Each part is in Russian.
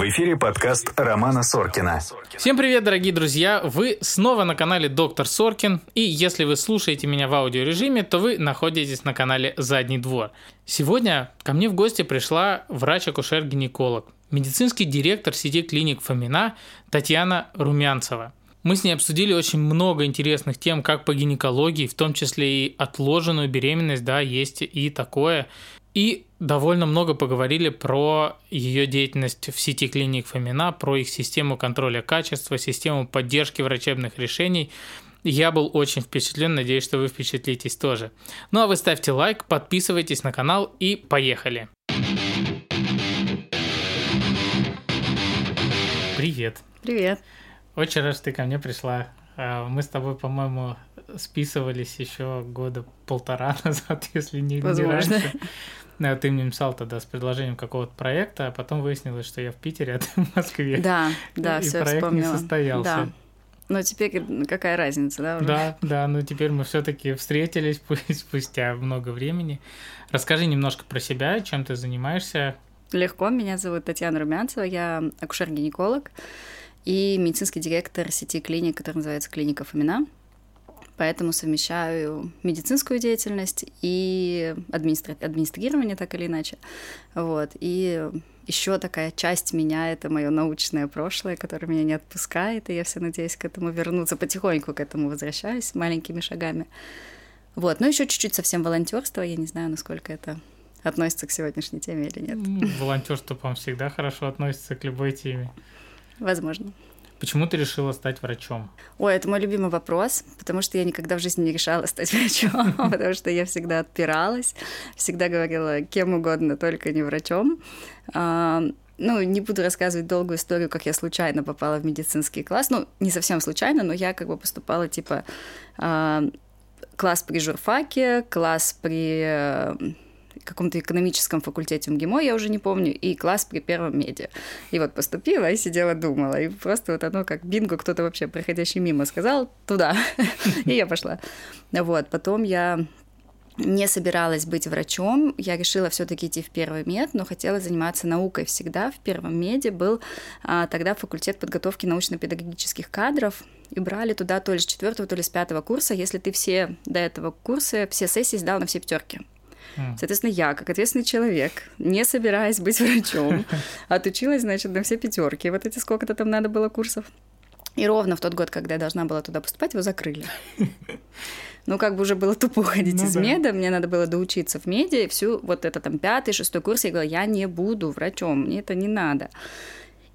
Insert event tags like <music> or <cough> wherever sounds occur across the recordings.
В эфире подкаст Романа Соркина. Всем привет, дорогие друзья! Вы снова на канале Доктор Соркин, и если вы слушаете меня в аудиорежиме, то вы находитесь на канале Задний двор. Сегодня ко мне в гости пришла врач-акушер-гинеколог, медицинский директор сети клиник Фомина Татьяна Румянцева. Мы с ней обсудили очень много интересных тем, как по гинекологии, в том числе и отложенную беременность, да, есть и такое. И довольно много поговорили про ее деятельность в сети клиник Фомина, про их систему контроля качества, систему поддержки врачебных решений. Я был очень впечатлен, надеюсь, что вы впечатлитесь тоже. Ну а вы ставьте лайк, подписывайтесь на канал и поехали! Привет! Привет! Очень рад, что ты ко мне пришла. А, мы с тобой, по-моему, списывались еще года полтора <laughs> назад, если не, не раньше. Ну, ты мне написал тогда с предложением какого-то проекта, а потом выяснилось, что я в Питере, а ты в Москве. Да, да, и все проект вспомнила. не состоялся. Да. Но теперь какая разница, да? Уже? Да, да, но теперь мы все-таки встретились <laughs> спустя много времени. Расскажи немножко про себя, чем ты занимаешься. Легко, меня зовут Татьяна Румянцева, я акушер-гинеколог и медицинский директор сети клиник, которая называется «Клиника Фомина». Поэтому совмещаю медицинскую деятельность и администри... администрирование, так или иначе. Вот. И еще такая часть меня — это мое научное прошлое, которое меня не отпускает, и я все надеюсь к этому вернуться, потихоньку к этому возвращаюсь маленькими шагами. Вот, ну еще чуть-чуть совсем волонтерство, я не знаю, насколько это относится к сегодняшней теме или нет. Волонтерство, по-моему, всегда хорошо относится к любой теме. Возможно. Почему ты решила стать врачом? Ой, это мой любимый вопрос, потому что я никогда в жизни не решала стать <laughs> врачом, потому что я всегда отпиралась, всегда говорила кем угодно, только не врачом. А, ну, не буду рассказывать долгую историю, как я случайно попала в медицинский класс. Ну, не совсем случайно, но я как бы поступала типа а, класс при журфаке, класс при каком-то экономическом факультете МГИМО, я уже не помню, и класс при первом меди. И вот поступила и сидела, думала. И просто вот оно как бинго, кто-то вообще проходящий мимо сказал туда. <laughs> И я пошла. Вот, потом я не собиралась быть врачом, я решила все-таки идти в первый мед, но хотела заниматься наукой всегда. В первом меде был а, тогда факультет подготовки научно-педагогических кадров, и брали туда то ли с четвертого, то ли с пятого курса, если ты все до этого курса, все сессии сдал на все пятерки. Соответственно, я, как ответственный человек, не собираясь быть врачом, <laughs> отучилась, значит, на все пятерки. Вот эти сколько-то там надо было курсов. И ровно в тот год, когда я должна была туда поступать, его закрыли. <laughs> Ну, как бы уже было тупо ходить ну, из да. меда, мне надо было доучиться в меди, и всю вот это там пятый, шестой курс, я говорила, я не буду врачом, мне это не надо.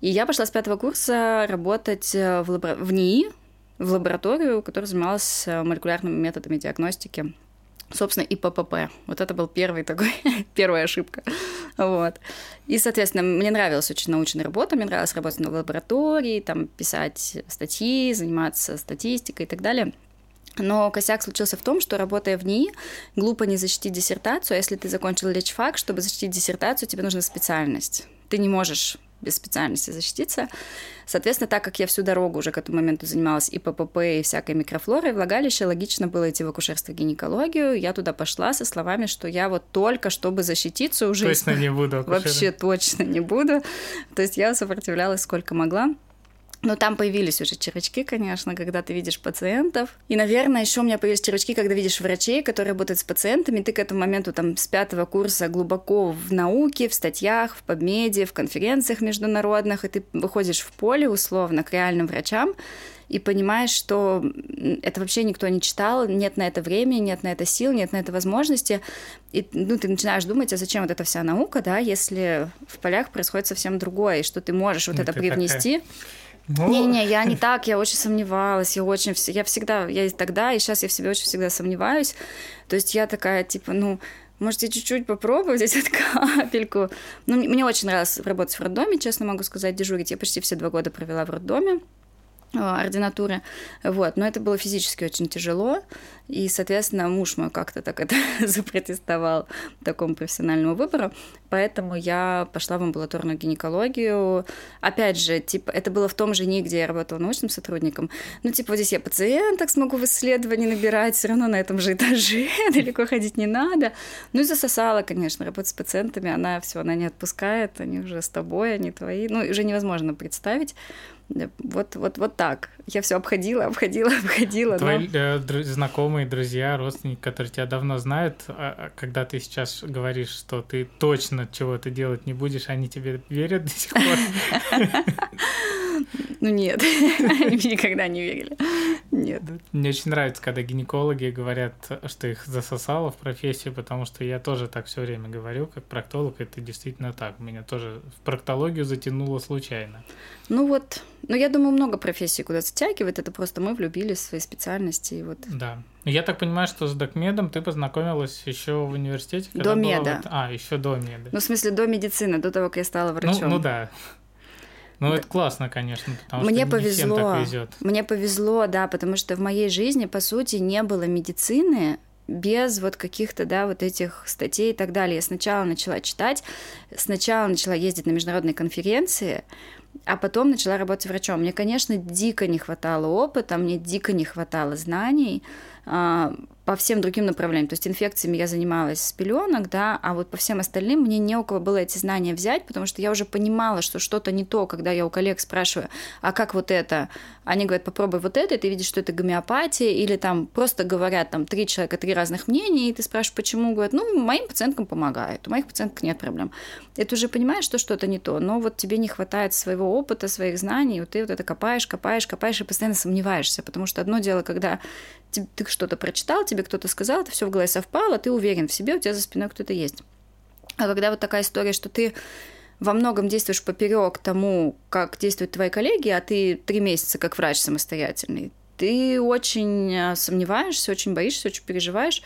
И я пошла с пятого курса работать э, в, лабора... в НИИ, в лабораторию, которая занималась э, молекулярными методами диагностики собственно, и ППП. Вот это был первый такой, <laughs> первая ошибка. Вот. И, соответственно, мне нравилась очень научная работа, мне нравилось работать в лаборатории, там, писать статьи, заниматься статистикой и так далее. Но косяк случился в том, что работая в НИИ, глупо не защитить диссертацию, а если ты закончил лечфак, чтобы защитить диссертацию, тебе нужна специальность. Ты не можешь без специальности защититься. Соответственно, так как я всю дорогу уже к этому моменту занималась и ППП, и всякой микрофлорой, влагалище, логично было идти в акушерство гинекологию. Я туда пошла со словами, что я вот только чтобы защититься уже... Точно не буду акушером. Вообще точно не буду. То есть я сопротивлялась сколько могла. Но там появились уже червячки, конечно, когда ты видишь пациентов. И, наверное, еще у меня появились червячки, когда видишь врачей, которые работают с пациентами. Ты к этому моменту там с пятого курса глубоко в науке, в статьях, в подмеде, в конференциях международных, и ты выходишь в поле условно к реальным врачам и понимаешь, что это вообще никто не читал, нет на это времени, нет на это сил, нет на это возможности. И ну, ты начинаешь думать, а зачем вот эта вся наука, да, если в полях происходит совсем другое, и что ты можешь вот ну, это привнести. Такая не-не, я не так, я очень сомневалась, я очень, я всегда, я и тогда, и сейчас я в себе очень всегда сомневаюсь. То есть я такая, типа, ну, можете чуть-чуть попробовать взять <laughs> капельку. Ну, мне очень нравилось работать в роддоме, честно могу сказать, дежурить. Я почти все два года провела в роддоме. Ординатуры, вот, но это было физически очень тяжело, и, соответственно, муж мой как-то так это <laughs> запротестовал такому профессиональному выбору, поэтому я пошла в амбулаторную гинекологию. Опять же, типа, это было в том же НИИ, где я работала научным сотрудником. Ну, типа, вот здесь я пациенток смогу в исследовании набирать, все равно на этом же этаже, <laughs> далеко ходить не надо. Ну и засосала, конечно, работать с пациентами, она все, она не отпускает, они уже с тобой, они твои. Ну, уже невозможно представить. Вот, вот, вот так. Я все обходила, обходила, <laughs> обходила. Твои но... э, знакомые, друзья, родственники, которые тебя давно знают, а, а когда ты сейчас говоришь, что ты точно чего-то делать не будешь, они тебе верят до сих пор? <laughs> Ну нет, <laughs> они никогда не верили. Нет. Мне очень нравится, когда гинекологи говорят, что их засосало в профессию, потому что я тоже так все время говорю, как проктолог, это действительно так. Меня тоже в проктологию затянуло случайно. Ну вот, ну я думаю, много профессий куда затягивает, это просто мы влюбились в свои специальности. И вот. Да. Я так понимаю, что с докмедом ты познакомилась еще в университете? До меда. В... А, еще до меда. Ну, в смысле, до медицины, до того, как я стала врачом. Ну, ну да. Ну, это классно, конечно, потому мне что повезло, не всем так везет. Мне повезло, да, потому что в моей жизни, по сути, не было медицины без вот каких-то, да, вот этих статей и так далее. Я сначала начала читать, сначала начала ездить на международные конференции, а потом начала работать врачом. Мне, конечно, дико не хватало опыта, мне дико не хватало знаний, а, по всем другим направлениям. То есть инфекциями я занималась с пеленок, да, а вот по всем остальным мне не у кого было эти знания взять, потому что я уже понимала, что что-то не то, когда я у коллег спрашиваю, а как вот это? Они говорят, попробуй вот это, и ты видишь, что это гомеопатия, или там просто говорят там три человека, три разных мнения, и ты спрашиваешь, почему? Говорят, ну, моим пациенткам помогает, у моих пациенток нет проблем. И ты уже понимаешь, что что-то не то, но вот тебе не хватает своего опыта, своих знаний, и вот ты вот это копаешь, копаешь, копаешь, и постоянно сомневаешься, потому что одно дело, когда ты что-то прочитал, тебе кто-то сказал, это все в голове совпало, ты уверен в себе, у тебя за спиной кто-то есть. А когда вот такая история, что ты во многом действуешь поперек тому, как действуют твои коллеги, а ты три месяца как врач самостоятельный, ты очень э, сомневаешься, очень боишься, очень переживаешь.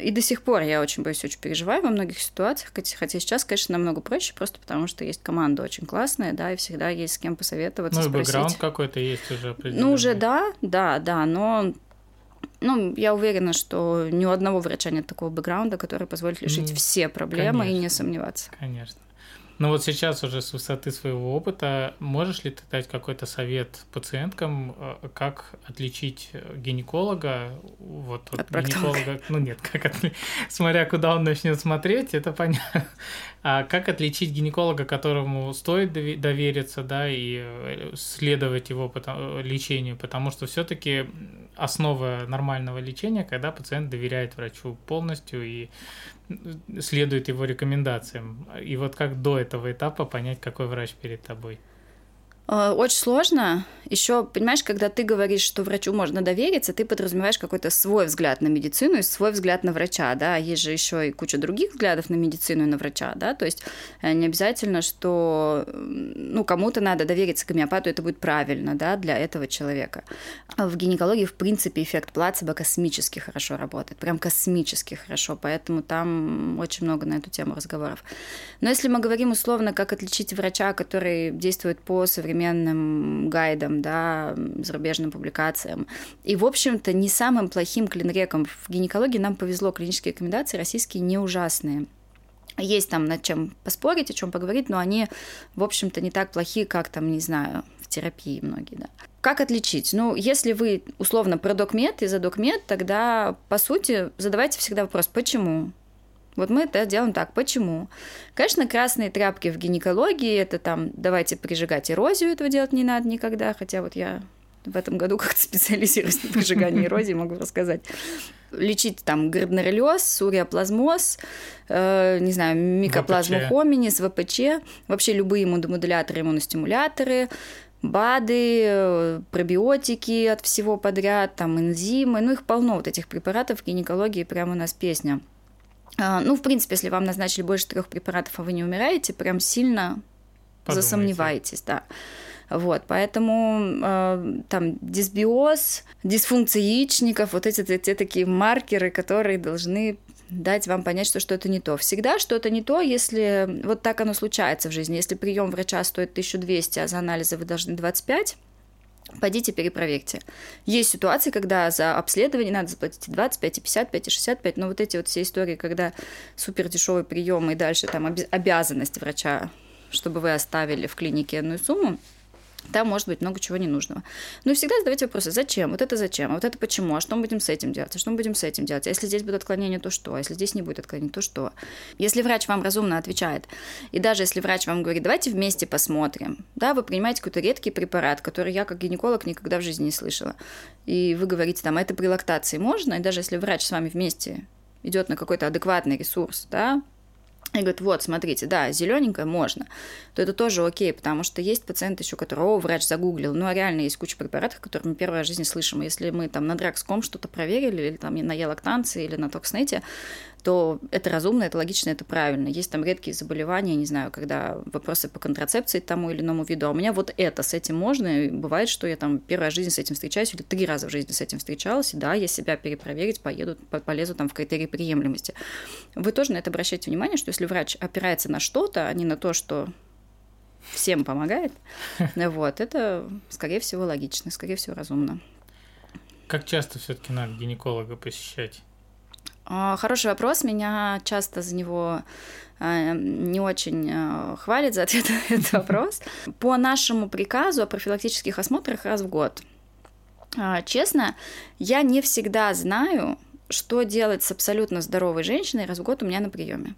И до сих пор я очень боюсь, очень переживаю во многих ситуациях, хотя сейчас, конечно, намного проще, просто потому что есть команда очень классная, да, и всегда есть с кем посоветоваться, Ну, и бэкграунд какой-то есть уже определенный. Ну, уже да, да, да, но ну, я уверена, что ни у одного врача нет такого бэкграунда, который позволит решить mm, все проблемы конечно, и не сомневаться. Конечно. Ну вот сейчас уже с высоты своего опыта можешь ли ты дать какой-то совет пациенткам, э, как отличить гинеколога вот от, от гинеколога? Ну нет, как от... смотря куда он начнет смотреть, это понятно. А как отличить гинеколога, которому стоит довериться, да, и э, следовать его лечению, потому что все-таки основа нормального лечения, когда пациент доверяет врачу полностью и следует его рекомендациям. И вот как до этого этапа понять, какой врач перед тобой? Э, очень сложно. Еще, понимаешь, когда ты говоришь, что врачу можно довериться, ты подразумеваешь какой-то свой взгляд на медицину и свой взгляд на врача, да. Есть же еще и куча других взглядов на медицину и на врача, да. То есть э, не обязательно, что ну, кому-то надо довериться гомеопату, это будет правильно, да, для этого человека. В гинекологии, в принципе, эффект плацебо космически хорошо работает, прям космически хорошо, поэтому там очень много на эту тему разговоров. Но если мы говорим условно, как отличить врача, который действует по современному современным гайдам, да, зарубежным публикациям. И, в общем-то, не самым плохим клинреком в гинекологии нам повезло. Клинические рекомендации российские не ужасные. Есть там над чем поспорить, о чем поговорить, но они, в общем-то, не так плохие, как там, не знаю, в терапии многие, да. Как отличить? Ну, если вы условно про докмед и за докмед, тогда, по сути, задавайте всегда вопрос, почему? Вот мы это делаем так. Почему? Конечно, красные тряпки в гинекологии, это там, давайте прижигать эрозию, этого делать не надо никогда, хотя вот я в этом году <laughs> как-то специализируюсь на прижигании <laughs> эрозии, могу рассказать. Лечить там грибнорелез, суриоплазмоз, э, не знаю, микоплазму ВПЧ. хоминис, ВПЧ, вообще любые иммуномодуляторы, иммуностимуляторы, БАДы, пробиотики от всего подряд, там энзимы, ну их полно вот этих препаратов в гинекологии, прямо у нас песня – ну, в принципе, если вам назначили больше трех препаратов, а вы не умираете, прям сильно Подумайте. засомневаетесь, да. Вот, поэтому э, там дисбиоз, дисфункция яичников, вот эти те такие маркеры, которые должны дать вам понять, что что-то не то. Всегда что-то не то, если вот так оно случается в жизни. Если прием врача стоит 1200, а за анализы вы должны 25, Пойдите перепроверьте. Есть ситуации, когда за обследование надо заплатить и 25, и 55, и 65, но вот эти вот все истории, когда супер дешевый прием и дальше там обязанность врача, чтобы вы оставили в клинике одну сумму, там может быть много чего ненужного. Но и всегда задавайте вопросы, зачем, вот это зачем, а вот это почему, а что мы будем с этим делать, а что мы будем с этим делать, а если здесь будет отклонение, то что, а если здесь не будет отклонения, то что. Если врач вам разумно отвечает, и даже если врач вам говорит, давайте вместе посмотрим, да, вы принимаете какой-то редкий препарат, который я как гинеколог никогда в жизни не слышала, и вы говорите там, а это при лактации можно, и даже если врач с вами вместе идет на какой-то адекватный ресурс, да, и говорит, вот, смотрите, да, зелененькое можно, то это тоже окей, потому что есть пациент еще, которого врач загуглил, ну, а реально есть куча препаратов, которые мы в жизни слышим. Если мы там на Дракском что-то проверили, или там на Елактанции, или на Токснете, то это разумно, это логично, это правильно. Есть там редкие заболевания, не знаю, когда вопросы по контрацепции тому или иному виду, а у меня вот это, с этим можно, и бывает, что я там в жизни с этим встречаюсь, или три раза в жизни с этим встречалась, и да, я себя перепроверить поеду, полезу там в критерии приемлемости. Вы тоже на это обращайте внимание, что если врач опирается на что-то, а не на то, что всем помогает, <laughs> вот, это, скорее всего, логично, скорее всего, разумно. Как часто все-таки надо гинеколога посещать? А, хороший вопрос. Меня часто за него а, не очень а, хвалит за ответ на <laughs> этот вопрос. По нашему приказу о профилактических осмотрах раз в год. Честно, я не всегда знаю, что делать с абсолютно здоровой женщиной раз в год у меня на приеме.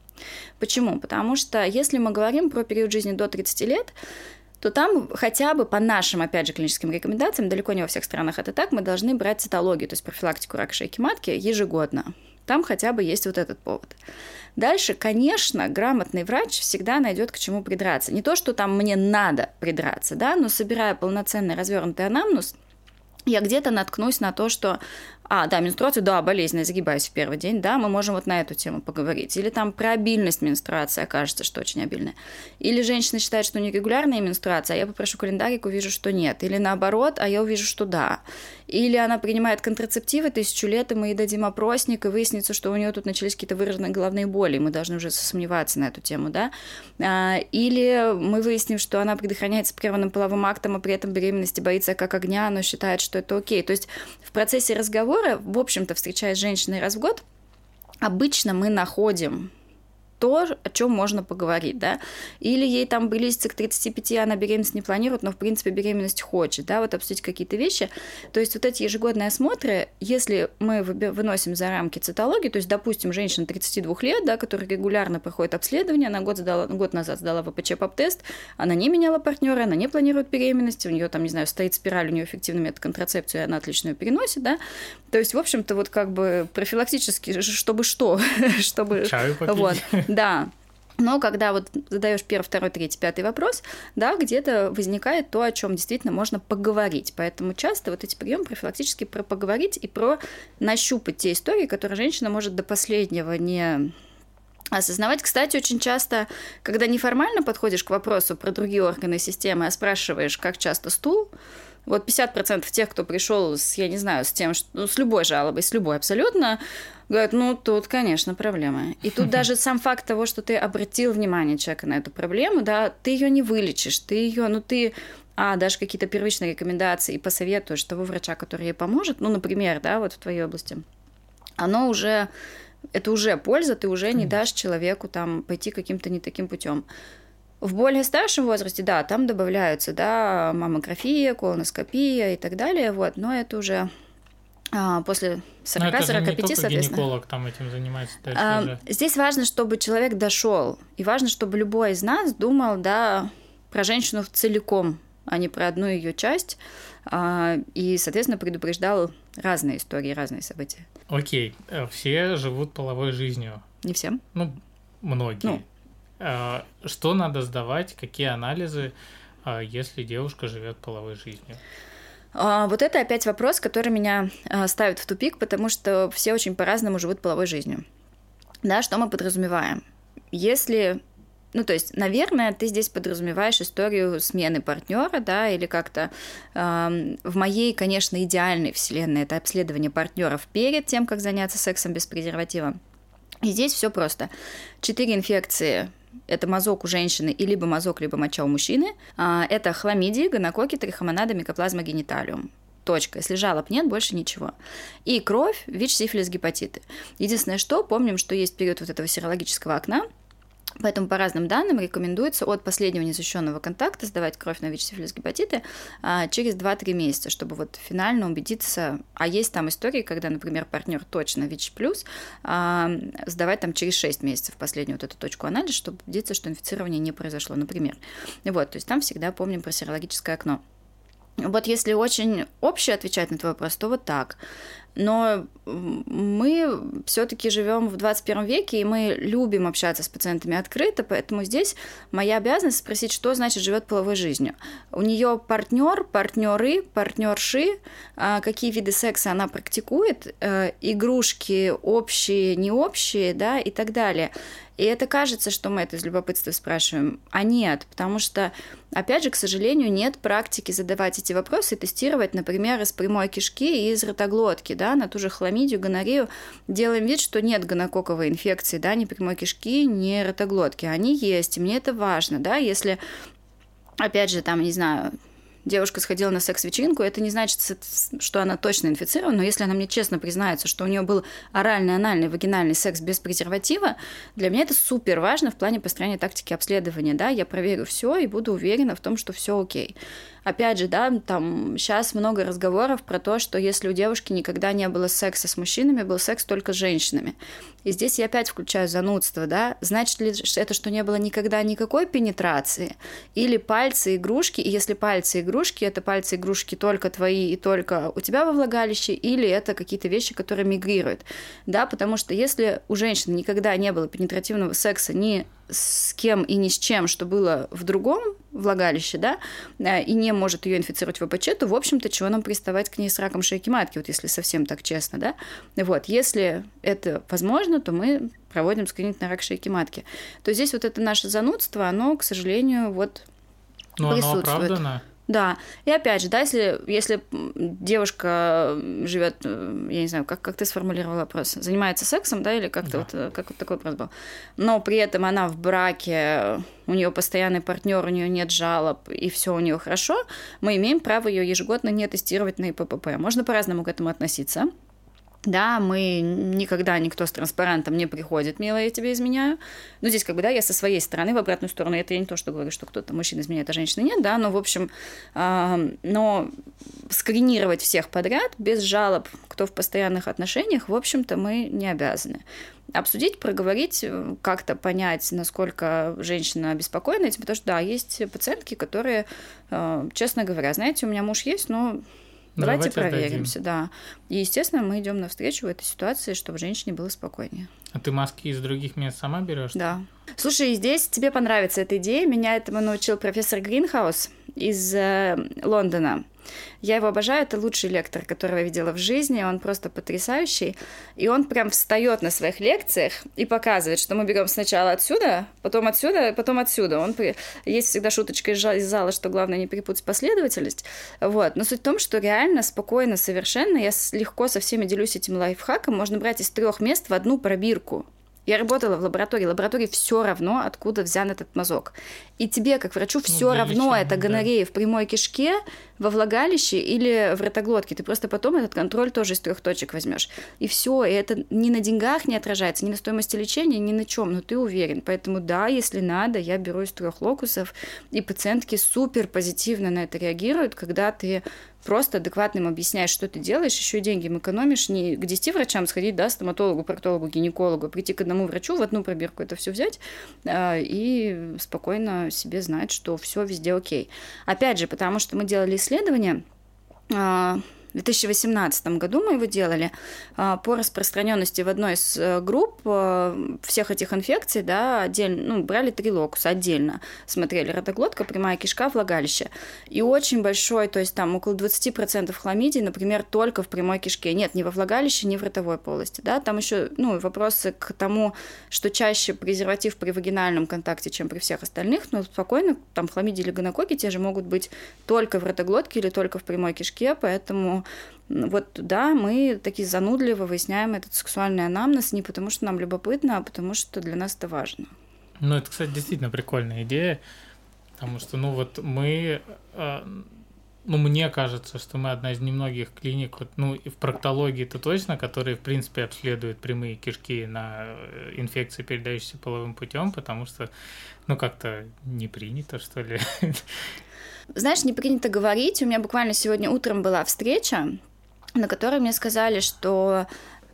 Почему? Потому что если мы говорим про период жизни до 30 лет, то там хотя бы по нашим, опять же, клиническим рекомендациям, далеко не во всех странах это так, мы должны брать цитологию, то есть профилактику рака шейки матки ежегодно. Там хотя бы есть вот этот повод. Дальше, конечно, грамотный врач всегда найдет к чему придраться. Не то, что там мне надо придраться, да, но собирая полноценный развернутый анамнез, я где-то наткнусь на то, что а, да, менструация, да, болезнь, загибаюсь в первый день, да, мы можем вот на эту тему поговорить. Или там про обильность менструации окажется, что очень обильная. Или женщина считает, что нерегулярная менструация, а я попрошу календарик, увижу, что нет. Или наоборот, а я увижу, что да. Или она принимает контрацептивы тысячу лет, и мы ей дадим опросник, и выяснится, что у нее тут начались какие-то выраженные головные боли, и мы должны уже сомневаться на эту тему, да. А, или мы выясним, что она предохраняется прерванным половым актом, а при этом беременности боится как огня, но считает, что это окей. То есть процессе разговора в общем-то, встречаясь с женщиной раз в год, обычно мы находим то, о чем можно поговорить, да, или ей там близится к 35, она беременность не планирует, но, в принципе, беременность хочет, да, вот обсудить какие-то вещи. То есть вот эти ежегодные осмотры, если мы выносим за рамки цитологии, то есть, допустим, женщина 32 лет, да, которая регулярно проходит обследование, она год, сдала, год назад сдала ВПЧ-ПАП-тест, она не меняла партнера, она не планирует беременность, у нее там, не знаю, стоит спираль, у нее эффективный метод контрацепции, она отлично ее переносит, да, то есть, в общем-то, вот как бы профилактически, чтобы что, <laughs> чтобы... Чаю попить. Вот, <laughs> да. Но когда вот задаешь первый, второй, третий, пятый вопрос, да, где-то возникает то, о чем действительно можно поговорить. Поэтому часто вот эти приемы профилактически про поговорить и про нащупать те истории, которые женщина может до последнего не осознавать. Кстати, очень часто, когда неформально подходишь к вопросу про другие органы системы, а спрашиваешь, как часто стул, вот 50% тех, кто пришел с, я не знаю, с тем, что, ну, с любой жалобой, с любой абсолютно, говорят, ну, тут, конечно, проблема. И тут <laughs> даже сам факт того, что ты обратил внимание человека на эту проблему, да, ты ее не вылечишь, ты ее, ну, ты а дашь какие-то первичные рекомендации и посоветуешь того врача, который ей поможет, ну, например, да, вот в твоей области, оно уже, это уже польза, ты уже не дашь человеку там пойти каким-то не таким путем. В более старшем возрасте, да, там добавляются, да, маммография, колоноскопия и так далее, вот, но это уже а, после 40-45, соответственно. гинеколог там этим занимается. А, уже... Здесь важно, чтобы человек дошел, и важно, чтобы любой из нас думал, да, про женщину целиком, а не про одну ее часть, а, и, соответственно, предупреждал разные истории, разные события. Окей, э, все живут половой жизнью. Не всем. Ну, многие. Ну, а, что надо сдавать, какие анализы, а, если девушка живет половой жизнью? А, вот это опять вопрос, который меня ставит в тупик, потому что все очень по-разному живут половой жизнью. Да, что мы подразумеваем? Если ну, то есть, наверное, ты здесь подразумеваешь историю смены партнера, да, или как-то э, в моей, конечно, идеальной вселенной это обследование партнеров перед тем, как заняться сексом без презерватива. И здесь все просто. Четыре инфекции это мазок у женщины и либо мазок, либо моча у мужчины. А, это хламидии, гонококи, трихомонада, микоплазма гениталиум. Точка. Если жалоб нет, больше ничего. И кровь, ВИЧ, сифилис, гепатиты. Единственное, что помним, что есть период вот этого серологического окна, Поэтому по разным данным рекомендуется от последнего незащищенного контакта сдавать кровь на ВИЧ, сифилис, гепатиты а, через 2-3 месяца, чтобы вот финально убедиться. А есть там истории, когда, например, партнер точно ВИЧ плюс, а, сдавать там через 6 месяцев последнюю вот эту точку анализа, чтобы убедиться, что инфицирование не произошло, например. Вот, то есть там всегда помним про серологическое окно. Вот если очень общее отвечать на твой вопрос, то вот так. Но мы все-таки живем в 21 веке, и мы любим общаться с пациентами открыто, поэтому здесь моя обязанность спросить, что значит живет половой жизнью. У нее партнер, партнеры, партнерши, а, какие виды секса она практикует, э, игрушки общие, не общие, да, и так далее. И это кажется, что мы это из любопытства спрашиваем, а нет, потому что, опять же, к сожалению, нет практики задавать эти вопросы и тестировать, например, из прямой кишки и из ротоглотки, да, на ту же хламидию, гонорею. Делаем вид, что нет гонококковой инфекции, да, ни прямой кишки, ни ротоглотки. Они есть, и мне это важно, да, если опять же, там, не знаю, девушка сходила на секс-вечеринку, это не значит, что она точно инфицирована, но если она мне честно признается, что у нее был оральный, анальный, вагинальный секс без презерватива, для меня это супер важно в плане построения тактики обследования, да, я проверю все и буду уверена в том, что все окей опять же, да, там сейчас много разговоров про то, что если у девушки никогда не было секса с мужчинами, был секс только с женщинами. И здесь я опять включаю занудство, да, значит ли это, что не было никогда никакой пенетрации? Или пальцы игрушки, и если пальцы игрушки, это пальцы игрушки только твои и только у тебя во влагалище, или это какие-то вещи, которые мигрируют, да, потому что если у женщины никогда не было пенетративного секса ни с кем и ни с чем, что было в другом влагалище, да, э, и не может ее инфицировать ВПЧ, то, в общем-то, чего нам приставать к ней с раком шейки матки, вот если совсем так честно, да. Вот, если это возможно, то мы проводим скрининг на рак шейки матки. То здесь вот это наше занудство, оно, к сожалению, вот Но присутствует. оно оправдано. Да. И опять же, да, если, если девушка живет, я не знаю, как, как ты сформулировал вопрос, занимается сексом, да, или как-то да. вот, э, как вот такой вопрос был, но при этом она в браке, у нее постоянный партнер, у нее нет жалоб, и все у нее хорошо, мы имеем право ее ежегодно не тестировать на ИППП. Можно по-разному к этому относиться. Да, мы никогда никто с транспарантом не приходит, милая, я тебе изменяю. Ну, здесь как бы, да, я со своей стороны в обратную сторону, это я не то, что говорю, что кто-то мужчина изменяет, а женщины нет, да, но, в общем, э, но скринировать всех подряд без жалоб, кто в постоянных отношениях, в общем-то, мы не обязаны. Обсудить, проговорить, как-то понять, насколько женщина обеспокоена этим, потому что, да, есть пациентки, которые, э, честно говоря, знаете, у меня муж есть, но Давайте, Давайте проверимся, да. И, естественно, мы идем навстречу в этой ситуации, чтобы женщине было спокойнее. А ты маски из других мест сама берешь? Да. Слушай, здесь тебе понравится эта идея. Меня этому научил профессор Гринхаус из э, Лондона. Я его обожаю, это лучший лектор, которого я видела в жизни, он просто потрясающий. И он прям встает на своих лекциях и показывает, что мы берем сначала отсюда, потом отсюда, потом отсюда. Он при... Есть всегда шуточка из зала, что главное не перепутать последовательность. Вот. Но суть в том, что реально, спокойно, совершенно, я легко со всеми делюсь этим лайфхаком, можно брать из трех мест в одну пробирку. Я работала в лаборатории. Лаборатории все равно, откуда взян этот мазок. И тебе, как врачу, все ну, равно это гонорея да. в прямой кишке, во влагалище или в ротоглотке. Ты просто потом этот контроль тоже из трех точек возьмешь. И все, и это ни на деньгах не отражается, ни на стоимости лечения, ни на чем, но ты уверен. Поэтому да, если надо, я беру из трех локусов, и пациентки супер позитивно на это реагируют, когда ты просто адекватно им объясняешь, что ты делаешь, еще и деньги экономишь, не к 10 врачам сходить, да, стоматологу, проктологу, гинекологу, прийти к одному врачу, в одну пробирку это все взять э, и спокойно себе знать, что все везде окей. Опять же, потому что мы делали исследование, э, в 2018 году мы его делали а, по распространенности в одной из э, групп э, всех этих инфекций, да, отдельно, ну, брали три локуса отдельно, смотрели ротоглотка, прямая кишка, влагалище. И очень большой, то есть там около 20% хламидий, например, только в прямой кишке. Нет, ни во влагалище, ни в ротовой полости, да, там еще, ну, вопросы к тому, что чаще презерватив при вагинальном контакте, чем при всех остальных, но спокойно, там хламидии или гонококи те же могут быть только в ротоглотке или только в прямой кишке, поэтому вот да, мы такие занудливо выясняем этот сексуальный анамнез не потому, что нам любопытно, а потому что для нас это важно. Ну, это, кстати, действительно прикольная идея, потому что, ну, вот мы, э, ну, мне кажется, что мы одна из немногих клиник, вот, ну, и в проктологии это точно, которые, в принципе, обследуют прямые кишки на э, инфекции, передающиеся половым путем, потому что, ну, как-то не принято, что ли. <laughs> Знаешь, не принято говорить. У меня буквально сегодня утром была встреча, на которой мне сказали, что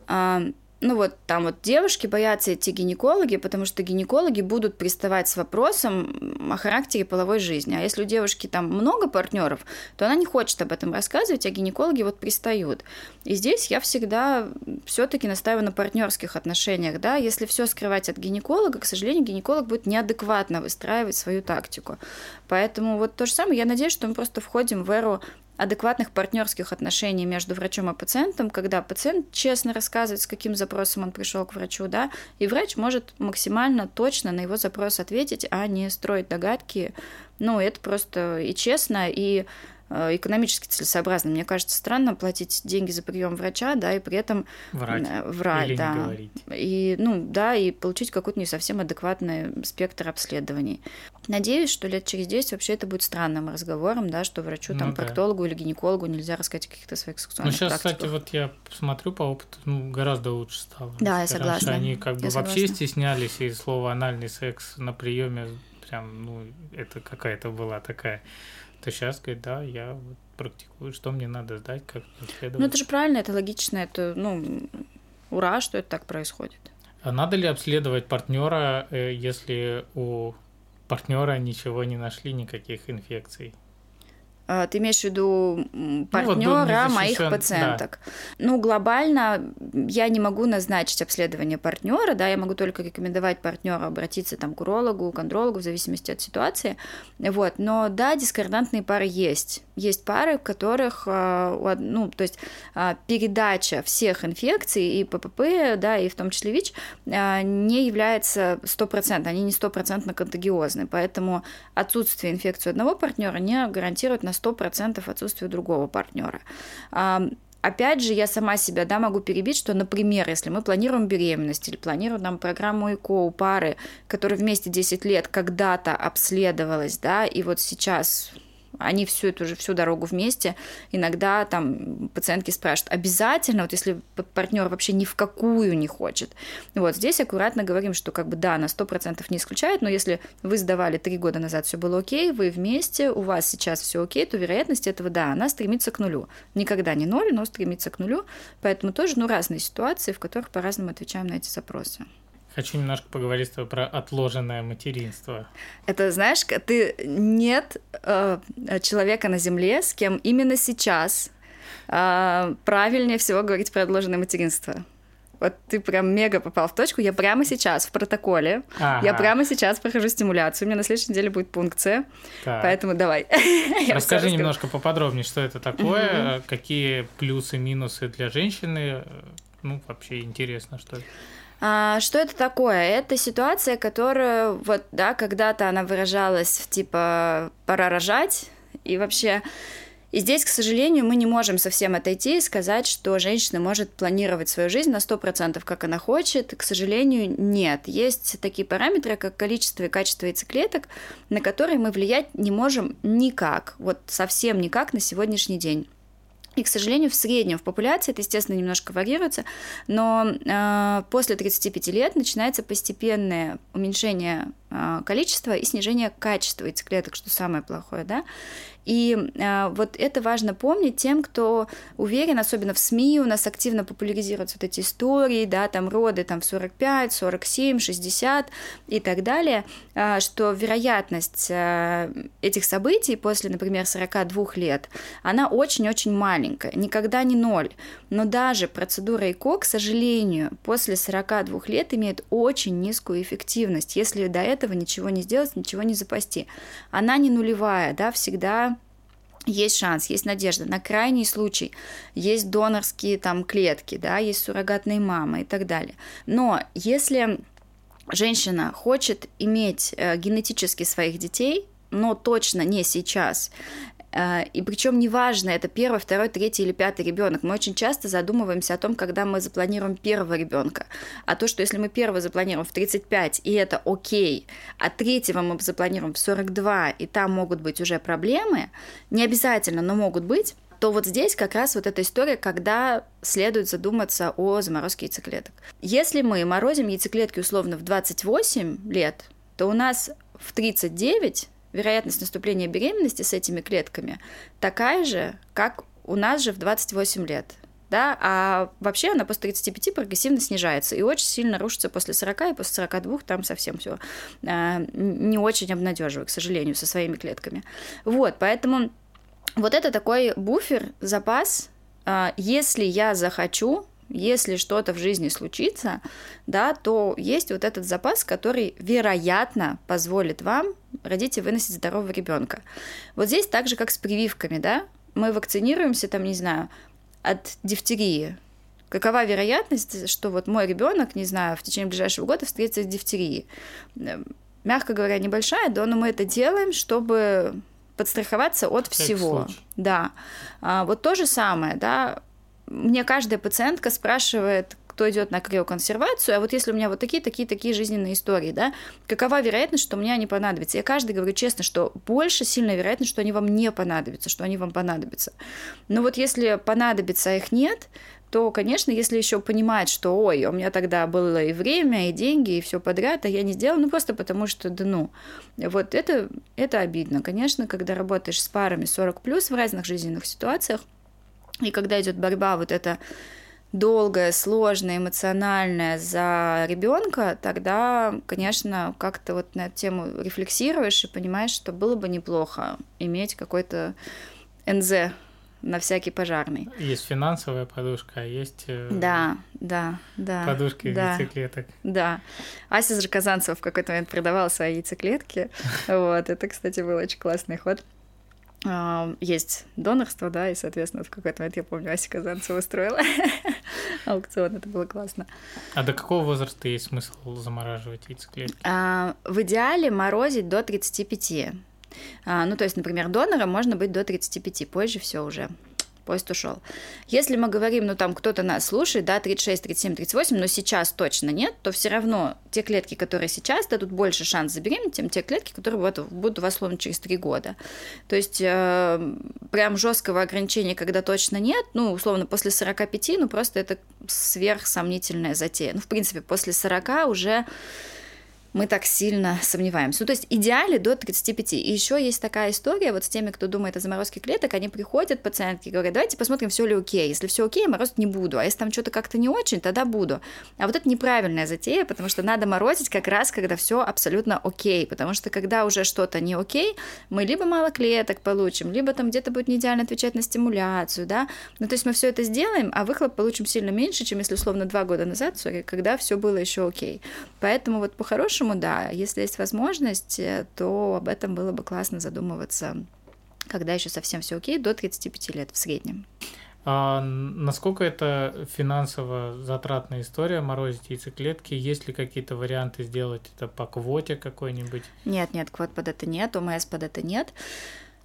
а, ну вот там вот девушки боятся идти гинекологи, потому что гинекологи будут приставать с вопросом о характере половой жизни. А если у девушки там много партнеров, то она не хочет об этом рассказывать, а гинекологи вот пристают. И здесь я всегда все-таки настаиваю на партнерских отношениях, да, если все скрывать от гинеколога, к сожалению, гинеколог будет неадекватно выстраивать свою тактику. Поэтому вот то же самое, я надеюсь, что мы просто входим в эру адекватных партнерских отношений между врачом и пациентом, когда пациент честно рассказывает, с каким запросом он пришел к врачу, да, и врач может максимально точно на его запрос ответить, а не строить догадки. Ну, это просто и честно, и экономически целесообразно. Мне кажется, странно платить деньги за прием врача, да, и при этом врать, врать Или да, и ну да, и получить какой-то не совсем адекватный спектр обследований. Надеюсь, что лет через 10 вообще это будет странным разговором, да, что врачу, там, ну, проктологу да. или гинекологу нельзя рассказать о каких-то своих сексуальных Ну, сейчас, практиках. кстати, вот я смотрю по опыту, ну, гораздо лучше стало. Да, я согласна. Раньше они как бы я вообще согласна. стеснялись, и слово анальный секс на приеме прям, ну, это какая-то была такая то сейчас говорит, да, я вот практикую, что мне надо сдать, как следовать. Ну, это же правильно, это логично, это, ну, ура, что это так происходит. А надо ли обследовать партнера, э, если у партнера ничего не нашли, никаких инфекций? А, ты имеешь в виду партнера ну, вот моих пациенток? Да. Ну, глобально я не могу назначить обследование партнера, да, я могу только рекомендовать партнеру обратиться там, к урологу, к андрологу, в зависимости от ситуации. Вот. Но да, дискордантные пары есть. Есть пары, в которых, а, ну, то есть а, передача всех инфекций и ППП, да, и в том числе ВИЧ, не является стопроцентной, они не стопроцентно контагиозны, поэтому отсутствие инфекции одного партнера не гарантирует на 100% отсутствие другого партнера. Опять же, я сама себя да, могу перебить, что, например, если мы планируем беременность или планируем там, программу ЭКО у пары, которая вместе 10 лет когда-то обследовалась, да, и вот сейчас они всю эту же всю дорогу вместе. Иногда там пациентки спрашивают, обязательно, вот если партнер вообще ни в какую не хочет. Вот здесь аккуратно говорим, что как бы да, на 100% не исключает, но если вы сдавали три года назад, все было окей, вы вместе, у вас сейчас все окей, то вероятность этого, да, она стремится к нулю. Никогда не ноль, но стремится к нулю. Поэтому тоже, ну, разные ситуации, в которых по-разному отвечаем на эти запросы. Хочу немножко поговорить с тобой про отложенное материнство. Это, знаешь, ты нет э, человека на Земле, с кем именно сейчас э, правильнее всего говорить про отложенное материнство. Вот ты прям мега попал в точку. Я прямо сейчас в протоколе. Ага. Я прямо сейчас прохожу стимуляцию. У меня на следующей неделе будет пункция. Так. Поэтому давай. <laughs> Расскажи немножко поподробнее, что это такое, какие плюсы, минусы для женщины. Ну, вообще интересно, что это. А, что это такое? Это ситуация, которая вот, да, когда-то она выражалась в типа «пора рожать», и вообще и здесь, к сожалению, мы не можем совсем отойти и сказать, что женщина может планировать свою жизнь на 100%, как она хочет. К сожалению, нет. Есть такие параметры, как количество и качество яйцеклеток, на которые мы влиять не можем никак, вот совсем никак на сегодняшний день. И, к сожалению, в среднем в популяции это, естественно, немножко варьируется, но э, после 35 лет начинается постепенное уменьшение количества и снижение качества яйцеклеток, что самое плохое, да. И э, вот это важно помнить тем, кто уверен, особенно в СМИ у нас активно популяризируются вот эти истории, да, там роды там в 45, 47, 60 и так далее, э, что вероятность э, этих событий после, например, 42 лет, она очень-очень маленькая, никогда не ноль. Но даже процедура ЭКО, к сожалению, после 42 лет имеет очень низкую эффективность, если до этого ничего не сделать, ничего не запасти. Она не нулевая, да, всегда есть шанс, есть надежда. На крайний случай есть донорские там клетки, да, есть суррогатные мамы и так далее. Но если женщина хочет иметь э, генетически своих детей, но точно не сейчас, и причем неважно, это первый, второй, третий или пятый ребенок. Мы очень часто задумываемся о том, когда мы запланируем первого ребенка. А то, что если мы первого запланируем в 35, и это окей, а третьего мы запланируем в 42, и там могут быть уже проблемы, не обязательно, но могут быть, то вот здесь как раз вот эта история, когда следует задуматься о заморозке яйцеклеток. Если мы морозим яйцеклетки условно в 28 лет, то у нас в 39 вероятность наступления беременности с этими клетками такая же, как у нас же в 28 лет. Да, а вообще она после 35 прогрессивно снижается и очень сильно рушится после 40, и после 42 там совсем все э, не очень обнадеживает, к сожалению, со своими клетками. Вот, поэтому вот это такой буфер, запас, э, если я захочу, если что-то в жизни случится, да, то есть вот этот запас, который, вероятно, позволит вам родить и выносить здорового ребенка. Вот здесь так же, как с прививками, да, мы вакцинируемся, там, не знаю, от дифтерии. Какова вероятность, что вот мой ребенок, не знаю, в течение ближайшего года встретится с дифтерией? Мягко говоря, небольшая, да, но мы это делаем, чтобы подстраховаться от всего. Случай. Да. А, вот то же самое, да, мне каждая пациентка спрашивает, кто идет на криоконсервацию, а вот если у меня вот такие, такие, такие жизненные истории, да, какова вероятность, что мне они понадобятся? Я каждый говорю честно, что больше сильная вероятность, что они вам не понадобятся, что они вам понадобятся. Но вот если понадобится, а их нет, то, конечно, если еще понимать, что, ой, у меня тогда было и время, и деньги, и все подряд, а я не сделала, ну просто потому что, да ну, вот это, это обидно. Конечно, когда работаешь с парами 40 плюс в разных жизненных ситуациях, и когда идет борьба вот эта долгая, сложная, эмоциональная за ребенка, тогда, конечно, как-то вот на эту тему рефлексируешь и понимаешь, что было бы неплохо иметь какой-то НЗ на всякий пожарный. Есть финансовая подушка, а есть э, да, да, да, подушки да, яйцеклеток. Да. Ася же Казанцева в какой-то момент продавала свои яйцеклетки. <laughs> Вот, это, кстати, был очень классный ход есть донорство, да, и, соответственно, в какой-то момент, я помню, Ася Казанцева устроила <laughs> аукцион, это было классно. А до какого возраста есть смысл замораживать яйцеклетки? А, в идеале морозить до 35. А, ну, то есть, например, донором можно быть до 35, позже все уже поезд ушел. Если мы говорим, ну там кто-то нас слушает, да, 36, 37, 38, но сейчас точно нет, то все равно те клетки, которые сейчас дадут больше шанс забеременеть, чем те клетки, которые вот, будут у вас словно через 3 года. То есть э, прям жесткого ограничения, когда точно нет, ну, условно, после 45, ну, просто это сверхсомнительная затея. Ну, в принципе, после 40 уже мы так сильно сомневаемся. Ну, то есть идеале до 35. И еще есть такая история вот с теми, кто думает о заморозке клеток, они приходят, пациентки, говорят, давайте посмотрим, все ли окей. Если все окей, морозить не буду. А если там что-то как-то не очень, тогда буду. А вот это неправильная затея, потому что надо морозить как раз, когда все абсолютно окей. Потому что когда уже что-то не окей, мы либо мало клеток получим, либо там где-то будет не идеально отвечать на стимуляцию, да. Ну, то есть мы все это сделаем, а выхлоп получим сильно меньше, чем если условно два года назад, когда все было еще окей. Поэтому вот по-хорошему по-хорошему, да, если есть возможность, э, то об этом было бы классно задумываться, когда еще совсем все окей, до 35 лет в среднем. А насколько это финансово затратная история, морозить яйцеклетки? Есть ли какие-то варианты сделать это по квоте какой-нибудь? Нет, нет, квот под это нет, ОМС под это нет.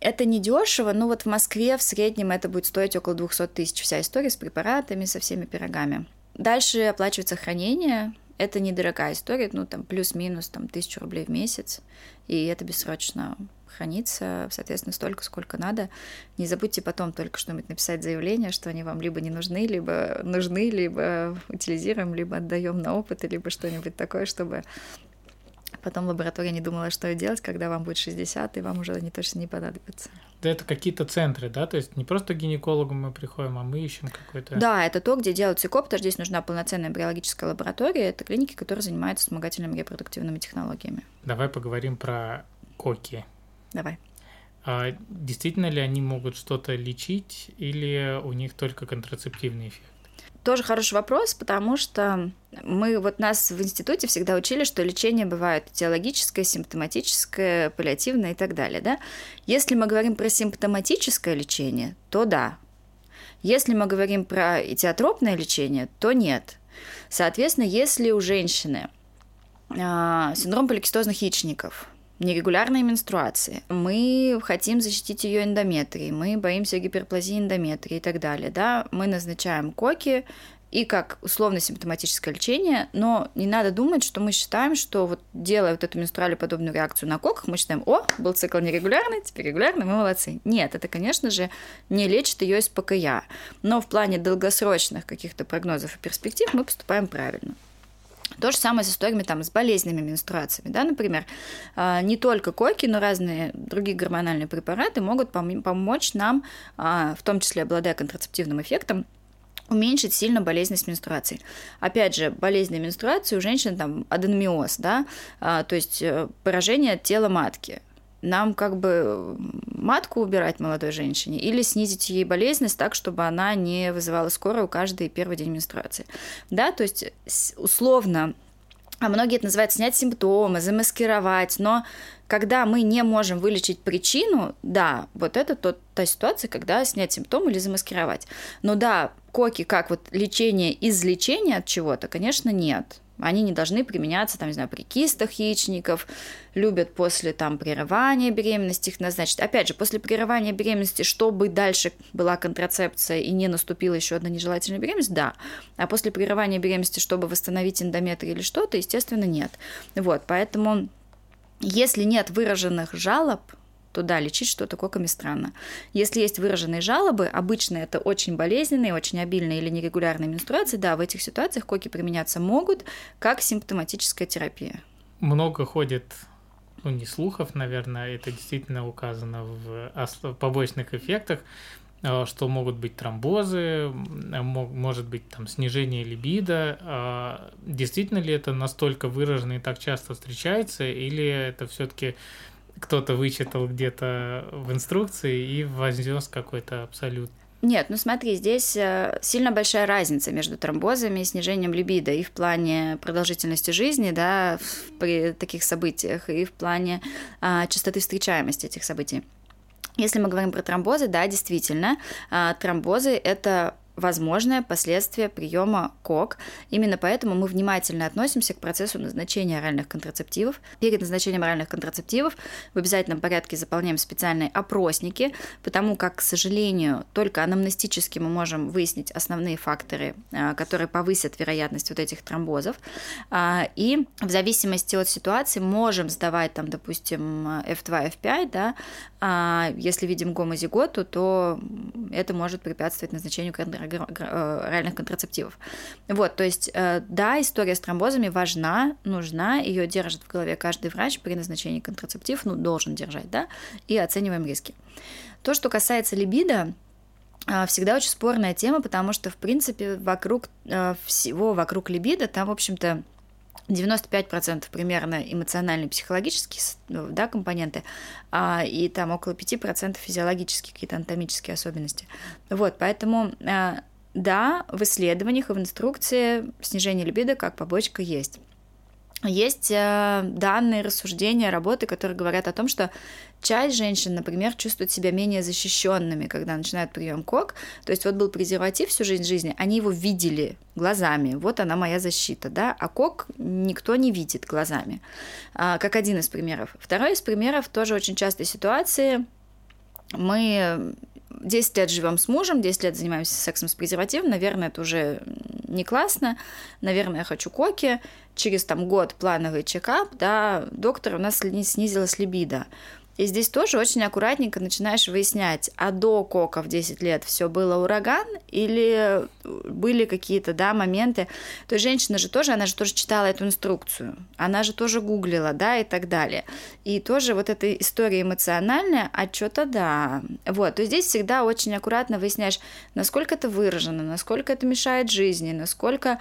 Это не дешево, но вот в Москве в среднем это будет стоить около 200 тысяч вся история с препаратами, со всеми пирогами. Дальше оплачивается хранение, это недорогая история, ну, там, плюс-минус, там, тысячу рублей в месяц, и это бессрочно хранится, соответственно, столько, сколько надо. Не забудьте потом только что-нибудь написать заявление, что они вам либо не нужны, либо нужны, либо утилизируем, либо отдаем на опыт, либо что-нибудь такое, чтобы Потом лаборатория не думала, что делать, когда вам будет 60, и вам уже они точно не понадобятся. Да это какие-то центры, да? То есть не просто к гинекологу мы приходим, а мы ищем какой-то... Да, это то, где делают ЦИКОП, потому что здесь нужна полноценная биологическая лаборатория. Это клиники, которые занимаются вспомогательными репродуктивными технологиями. Давай поговорим про коки. Давай. А действительно ли они могут что-то лечить или у них только контрацептивный эффект? Тоже хороший вопрос, потому что мы вот нас в институте всегда учили, что лечение бывает теологическое, симптоматическое, паллиативное и так далее, да? Если мы говорим про симптоматическое лечение, то да. Если мы говорим про этиотропное лечение, то нет. Соответственно, если у женщины а, синдром поликистозных яичников, нерегулярные менструации, мы хотим защитить ее эндометрий, мы боимся гиперплазии эндометрии и так далее, да, мы назначаем коки, и как условно-симптоматическое лечение, но не надо думать, что мы считаем, что вот делая вот эту менструалью подобную реакцию на коках, мы считаем, о, был цикл нерегулярный, теперь регулярный, мы молодцы. Нет, это, конечно же, не лечит ее из ПКЯ, но в плане долгосрочных каких-то прогнозов и перспектив мы поступаем правильно. То же самое с историями там, с болезненными менструациями. Да? Например, а, не только коки, но разные другие гормональные препараты могут помочь нам, а, в том числе обладая контрацептивным эффектом, уменьшить сильно болезненность менструации. Опять же, болезненные менструации у женщин там аденомиоз, да, а, то есть э, поражение тела матки. Нам как бы матку убирать молодой женщине или снизить ей болезненность так, чтобы она не вызывала скорую каждый первый день менструации. Да, то есть условно а многие это называют снять симптомы, замаскировать, но когда мы не можем вылечить причину, да, вот это тот, та ситуация, когда снять симптомы или замаскировать. Но да, коки как вот лечение из лечения от чего-то, конечно, нет. Они не должны применяться, там, не знаю, при кистах яичников, любят после там прерывания беременности их назначить. Опять же, после прерывания беременности, чтобы дальше была контрацепция и не наступила еще одна нежелательная беременность, да. А после прерывания беременности, чтобы восстановить эндометрий или что-то, естественно, нет. Вот, поэтому если нет выраженных жалоб, туда лечить что-то коками странно. Если есть выраженные жалобы, обычно это очень болезненные, очень обильные или нерегулярные менструации, да, в этих ситуациях коки применяться могут как симптоматическая терапия. Много ходит ну, не слухов, наверное, это действительно указано в побочных эффектах, э, что могут быть тромбозы, может быть там снижение либидо. А действительно ли это настолько выражено и так часто встречается, или это все-таки кто-то вычитал где-то в инструкции и вознес какой-то абсолют. Нет, ну смотри, здесь э, сильно большая разница между тромбозами и снижением либидо и в плане продолжительности жизни, да, при таких событиях, и в плане а, частоты встречаемости этих событий. Если мы говорим про тромбозы, да, действительно, а, тромбозы это возможное последствие приема КОК. Именно поэтому мы внимательно относимся к процессу назначения оральных контрацептивов. Перед назначением оральных контрацептивов в обязательном порядке заполняем специальные опросники, потому как, к сожалению, только анамнестически мы можем выяснить основные факторы, а, которые повысят вероятность вот этих тромбозов. А, и в зависимости от ситуации можем сдавать там, допустим, F2, F5, да, а если видим гомозиготу, то это может препятствовать назначению Э, реальных контрацептивов. Вот, то есть, э, да, история с тромбозами важна, нужна, ее держит в голове каждый врач при назначении контрацептивов, ну, должен держать, да, и оцениваем риски. То, что касается либидо, э, всегда очень спорная тема, потому что, в принципе, вокруг всего, вокруг либидо, там, в общем-то, 95% примерно эмоциональные, психологические да, компоненты, а, и там около 5% физиологические какие-то анатомические особенности. Вот, поэтому а, да, в исследованиях и в инструкции снижение либидо как побочка есть. Есть э, данные, рассуждения, работы, которые говорят о том, что часть женщин, например, чувствуют себя менее защищенными, когда начинают прием кок. То есть вот был презерватив всю жизнь жизни, они его видели глазами, вот она моя защита, да, а кок никто не видит глазами, а, как один из примеров. Второй из примеров тоже очень частой ситуации. Мы 10 лет живем с мужем, 10 лет занимаемся сексом с презервативом, наверное, это уже не классно, наверное, я хочу коки, через там год плановый чекап, да, доктор у нас снизилась либидо. И здесь тоже очень аккуратненько начинаешь выяснять, а до кока в 10 лет все было ураган или были какие-то, да, моменты. То есть женщина же тоже, она же тоже читала эту инструкцию, она же тоже гуглила, да, и так далее. И тоже вот эта история эмоциональная, а что-то да. Вот, то есть здесь всегда очень аккуратно выясняешь, насколько это выражено, насколько это мешает жизни, насколько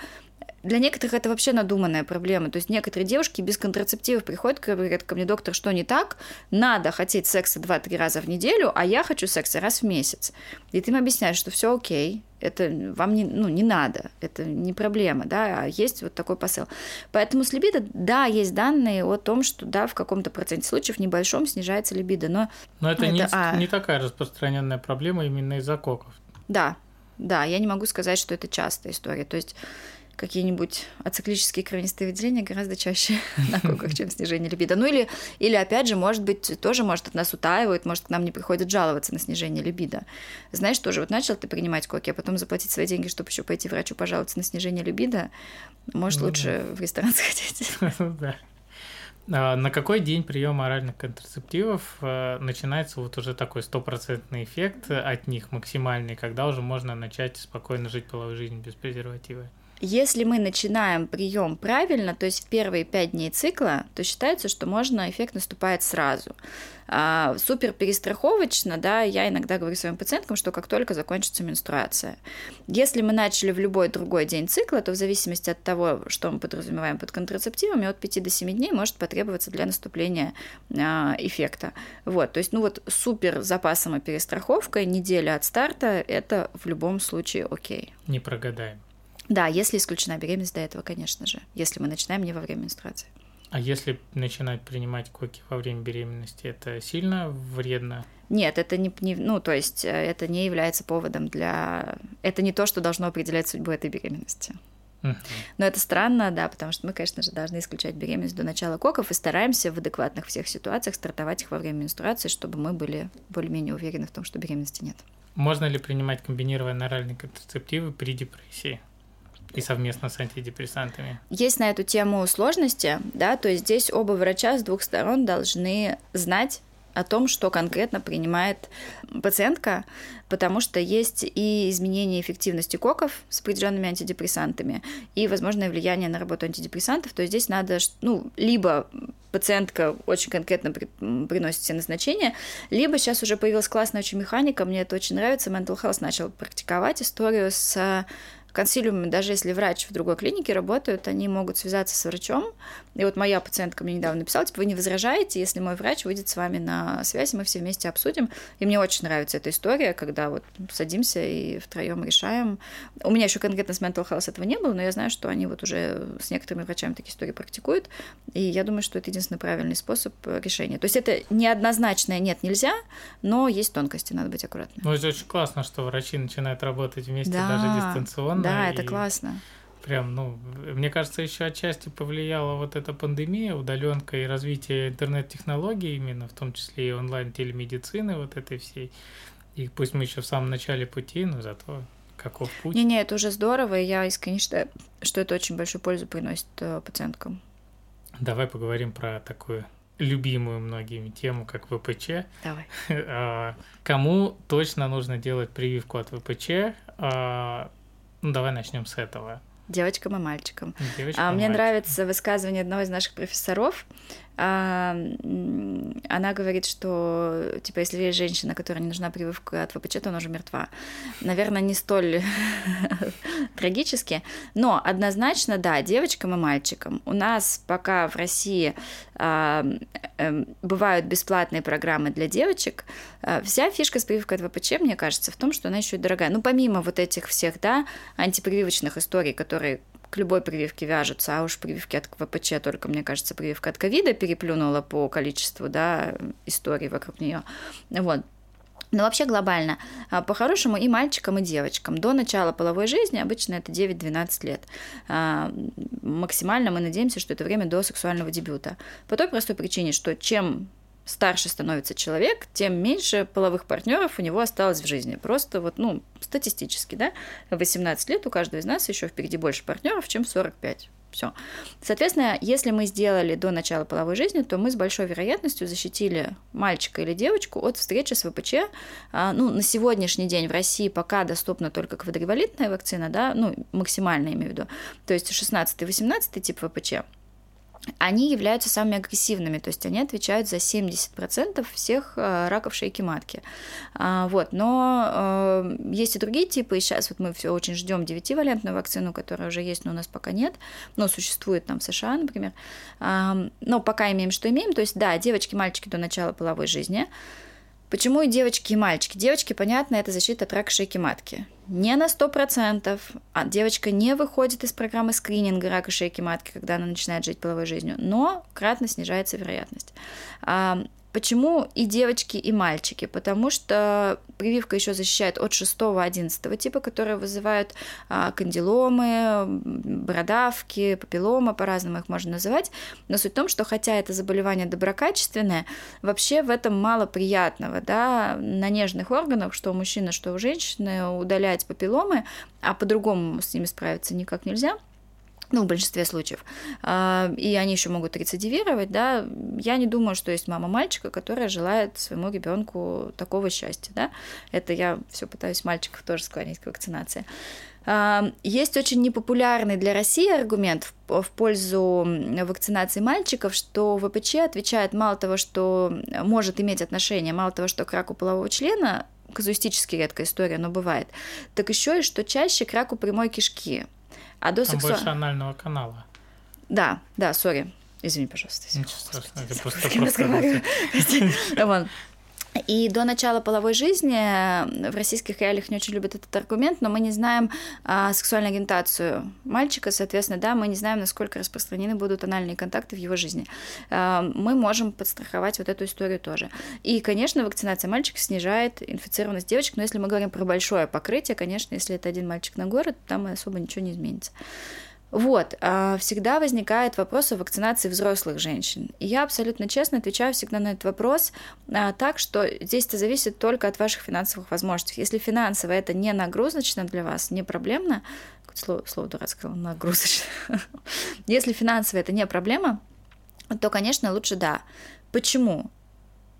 для некоторых это вообще надуманная проблема. То есть некоторые девушки без контрацептивов приходят, говорят ко мне, доктор, что не так? Надо хотеть секса 2-3 раза в неделю, а я хочу секса раз в месяц. И ты им объясняешь, что все окей, это вам не, ну, не надо, это не проблема, да, а есть вот такой посыл. Поэтому с либидо, да, есть данные о том, что, да, в каком-то проценте случаев небольшом снижается либидо, но... Но это, это не, а... не такая распространенная проблема именно из-за коков. Да, да, я не могу сказать, что это частая история. То есть какие-нибудь ациклические кровянистые выделения гораздо чаще <laughs> на коках, чем снижение либидо. Ну или, или, опять же, может быть, тоже может от нас утаивают, может к нам не приходят жаловаться на снижение либидо. Знаешь, тоже вот начал ты принимать коки, а потом заплатить свои деньги, чтобы еще пойти врачу пожаловаться на снижение либидо, может, ну, лучше да. в ресторан <laughs> сходить. <laughs> Да. А на какой день приема оральных контрацептивов э, начинается вот уже такой стопроцентный эффект от них максимальный, когда уже можно начать спокойно жить половой жизнью без презерватива? Если мы начинаем прием правильно, то есть в первые пять дней цикла, то считается, что можно эффект наступает сразу. А, супер перестраховочно, да, я иногда говорю своим пациенткам, что как только закончится менструация. Если мы начали в любой другой день цикла, то в зависимости от того, что мы подразумеваем под контрацептивами, от 5 до 7 дней может потребоваться для наступления а, эффекта. Вот, то есть, ну вот супер запасом и перестраховкой неделя от старта это в любом случае окей. Не прогадаем. Да, если исключена беременность до этого, конечно же, если мы начинаем не во время менструации. А если начинать принимать коки во время беременности, это сильно вредно? Нет, это не, не, ну, то есть э, это не является поводом для... Это не то, что должно определять судьбу этой беременности. Но это странно, да, потому что мы, конечно же, должны исключать беременность до начала коков и стараемся в адекватных всех ситуациях стартовать их во время менструации, чтобы мы были более-менее уверены в том, что беременности нет. Можно ли принимать комбинированные оральные контрацептивы при депрессии? И совместно с антидепрессантами. Есть на эту тему сложности, да, то есть здесь оба врача с двух сторон должны знать о том, что конкретно принимает пациентка, потому что есть и изменение эффективности коков с определенными антидепрессантами, и возможное влияние на работу антидепрессантов, то есть здесь надо, ну, либо пациентка очень конкретно при, приносит все назначения, либо сейчас уже появилась классная очень механика, мне это очень нравится, Mental Health начал практиковать историю с консилиуме, даже если врач в другой клинике работает, они могут связаться с врачом. И вот моя пациентка мне недавно написала, типа, вы не возражаете, если мой врач выйдет с вами на связь, мы все вместе обсудим. И мне очень нравится эта история, когда вот садимся и втроем решаем. У меня еще конкретно с Mental Health этого не было, но я знаю, что они вот уже с некоторыми врачами такие истории практикуют. И я думаю, что это единственный правильный способ решения. То есть это неоднозначное нет, нельзя, но есть тонкости, надо быть аккуратным. Ну, это очень классно, что врачи начинают работать вместе да, даже дистанционно да, это классно. Прям, ну, мне кажется, еще отчасти повлияла вот эта пандемия, удаленка и развитие интернет-технологий, именно в том числе и онлайн-телемедицины вот этой всей. И пусть мы еще в самом начале пути, но зато каков путь. Не-не, это уже здорово, и я искренне считаю, что это очень большую пользу приносит э, пациенткам. Давай поговорим про такую любимую многими тему, как ВПЧ. Давай. <laughs> А, кому точно нужно делать прививку от ВПЧ? Ну, давай начнем с этого. Девочкам и мальчикам. Девочкам а, мне мальчикам. нравится высказывание одного из наших профессоров, а, она говорит, что, типа, если есть женщина, которая не нужна прививка от ВПЧ, то она уже мертва. Наверное, не столь <laughs> трагически, но однозначно, да, девочкам и мальчикам. У нас пока в России а, э, бывают бесплатные программы для девочек, а, вся фишка с прививкой от ВПЧ, мне кажется, в том, что она еще и дорогая. Ну, помимо вот этих всех, да, антипрививочных историй, которые любой прививке вяжутся, а уж прививки от ВПЧ, только, мне кажется, прививка от ковида переплюнула по количеству, да, историй вокруг нее. Вот. Но вообще глобально, а, по-хорошему и мальчикам, и девочкам. До начала половой жизни обычно это 9-12 лет. А, максимально мы надеемся, что это время до сексуального дебюта. По той простой причине, что чем старше становится человек, тем меньше половых партнеров у него осталось в жизни. Просто вот, ну, статистически, да, в 18 лет у каждого из нас еще впереди больше партнеров, чем в 45. Все. Соответственно, если мы сделали до начала половой жизни, то мы с большой вероятностью защитили мальчика или девочку от встречи с ВПЧ. А, ну, на сегодняшний день в России пока доступна только квадривалентная вакцина, да, ну, максимально имею в виду, то есть 16-18 тип ВПЧ они являются самыми агрессивными, то есть они отвечают за 70% всех э, раков шейки матки. А, вот, но э, есть и другие типы, и сейчас вот мы все очень ждем 9-валентную вакцину, которая уже есть, но у нас пока нет, но существует там в США, например. Но пока имеем, что имеем, то есть да, девочки, мальчики до начала половой жизни, Почему и девочки, и мальчики? Девочки, понятно, это защита от рака шейки матки. Не на 100%, а девочка не выходит из программы скрининга рака шейки матки, когда она начинает жить половой жизнью, но кратно снижается вероятность. Почему и девочки, и мальчики? Потому что прививка еще защищает от 6-11 типа, которые вызывают а, кандиломы, бородавки, папиллома, по-разному их можно называть. Но суть в том, что хотя это заболевание доброкачественное, вообще в этом мало приятного. Да? На нежных органах, что у мужчины, что у женщины, удалять папилломы, а по-другому с ними справиться никак нельзя – ну, в большинстве случаев, а, и они еще могут рецидивировать, да, я не думаю, что есть мама мальчика, которая желает своему ребенку такого счастья, да, это я все пытаюсь мальчиков тоже склонить к вакцинации. А, есть очень непопулярный для России аргумент в пользу вакцинации мальчиков, что ВПЧ отвечает мало того, что может иметь отношение, мало того, что к раку полового члена, казуистически редкая история, но бывает, так еще и что чаще к раку прямой кишки. А до Там сексуа... больше анального канала. Да, да, сори. Извини, пожалуйста. Извини. Ничего страшного, это просто просто <laughs> и до начала половой жизни в российских реалиях не очень любят этот аргумент, но мы не знаем а, сексуальную ориентацию мальчика, соответственно, да, мы не знаем, насколько распространены будут анальные контакты в его жизни. А, мы можем подстраховать вот эту историю тоже. И, конечно, вакцинация мальчиков снижает инфицированность девочек, но если мы говорим про большое покрытие, конечно, если это один мальчик на город, там особо ничего не изменится. Вот, а, всегда возникает вопрос о вакцинации взрослых женщин. И я абсолютно честно отвечаю всегда на этот вопрос а, так, что здесь это зависит только от ваших финансовых возможностей. Если финансово это не нагрузочно для вас, не проблемно, слово, слово дурацкое, нагрузочно. <laughs> Если финансово это не проблема, то, конечно, лучше да. Почему?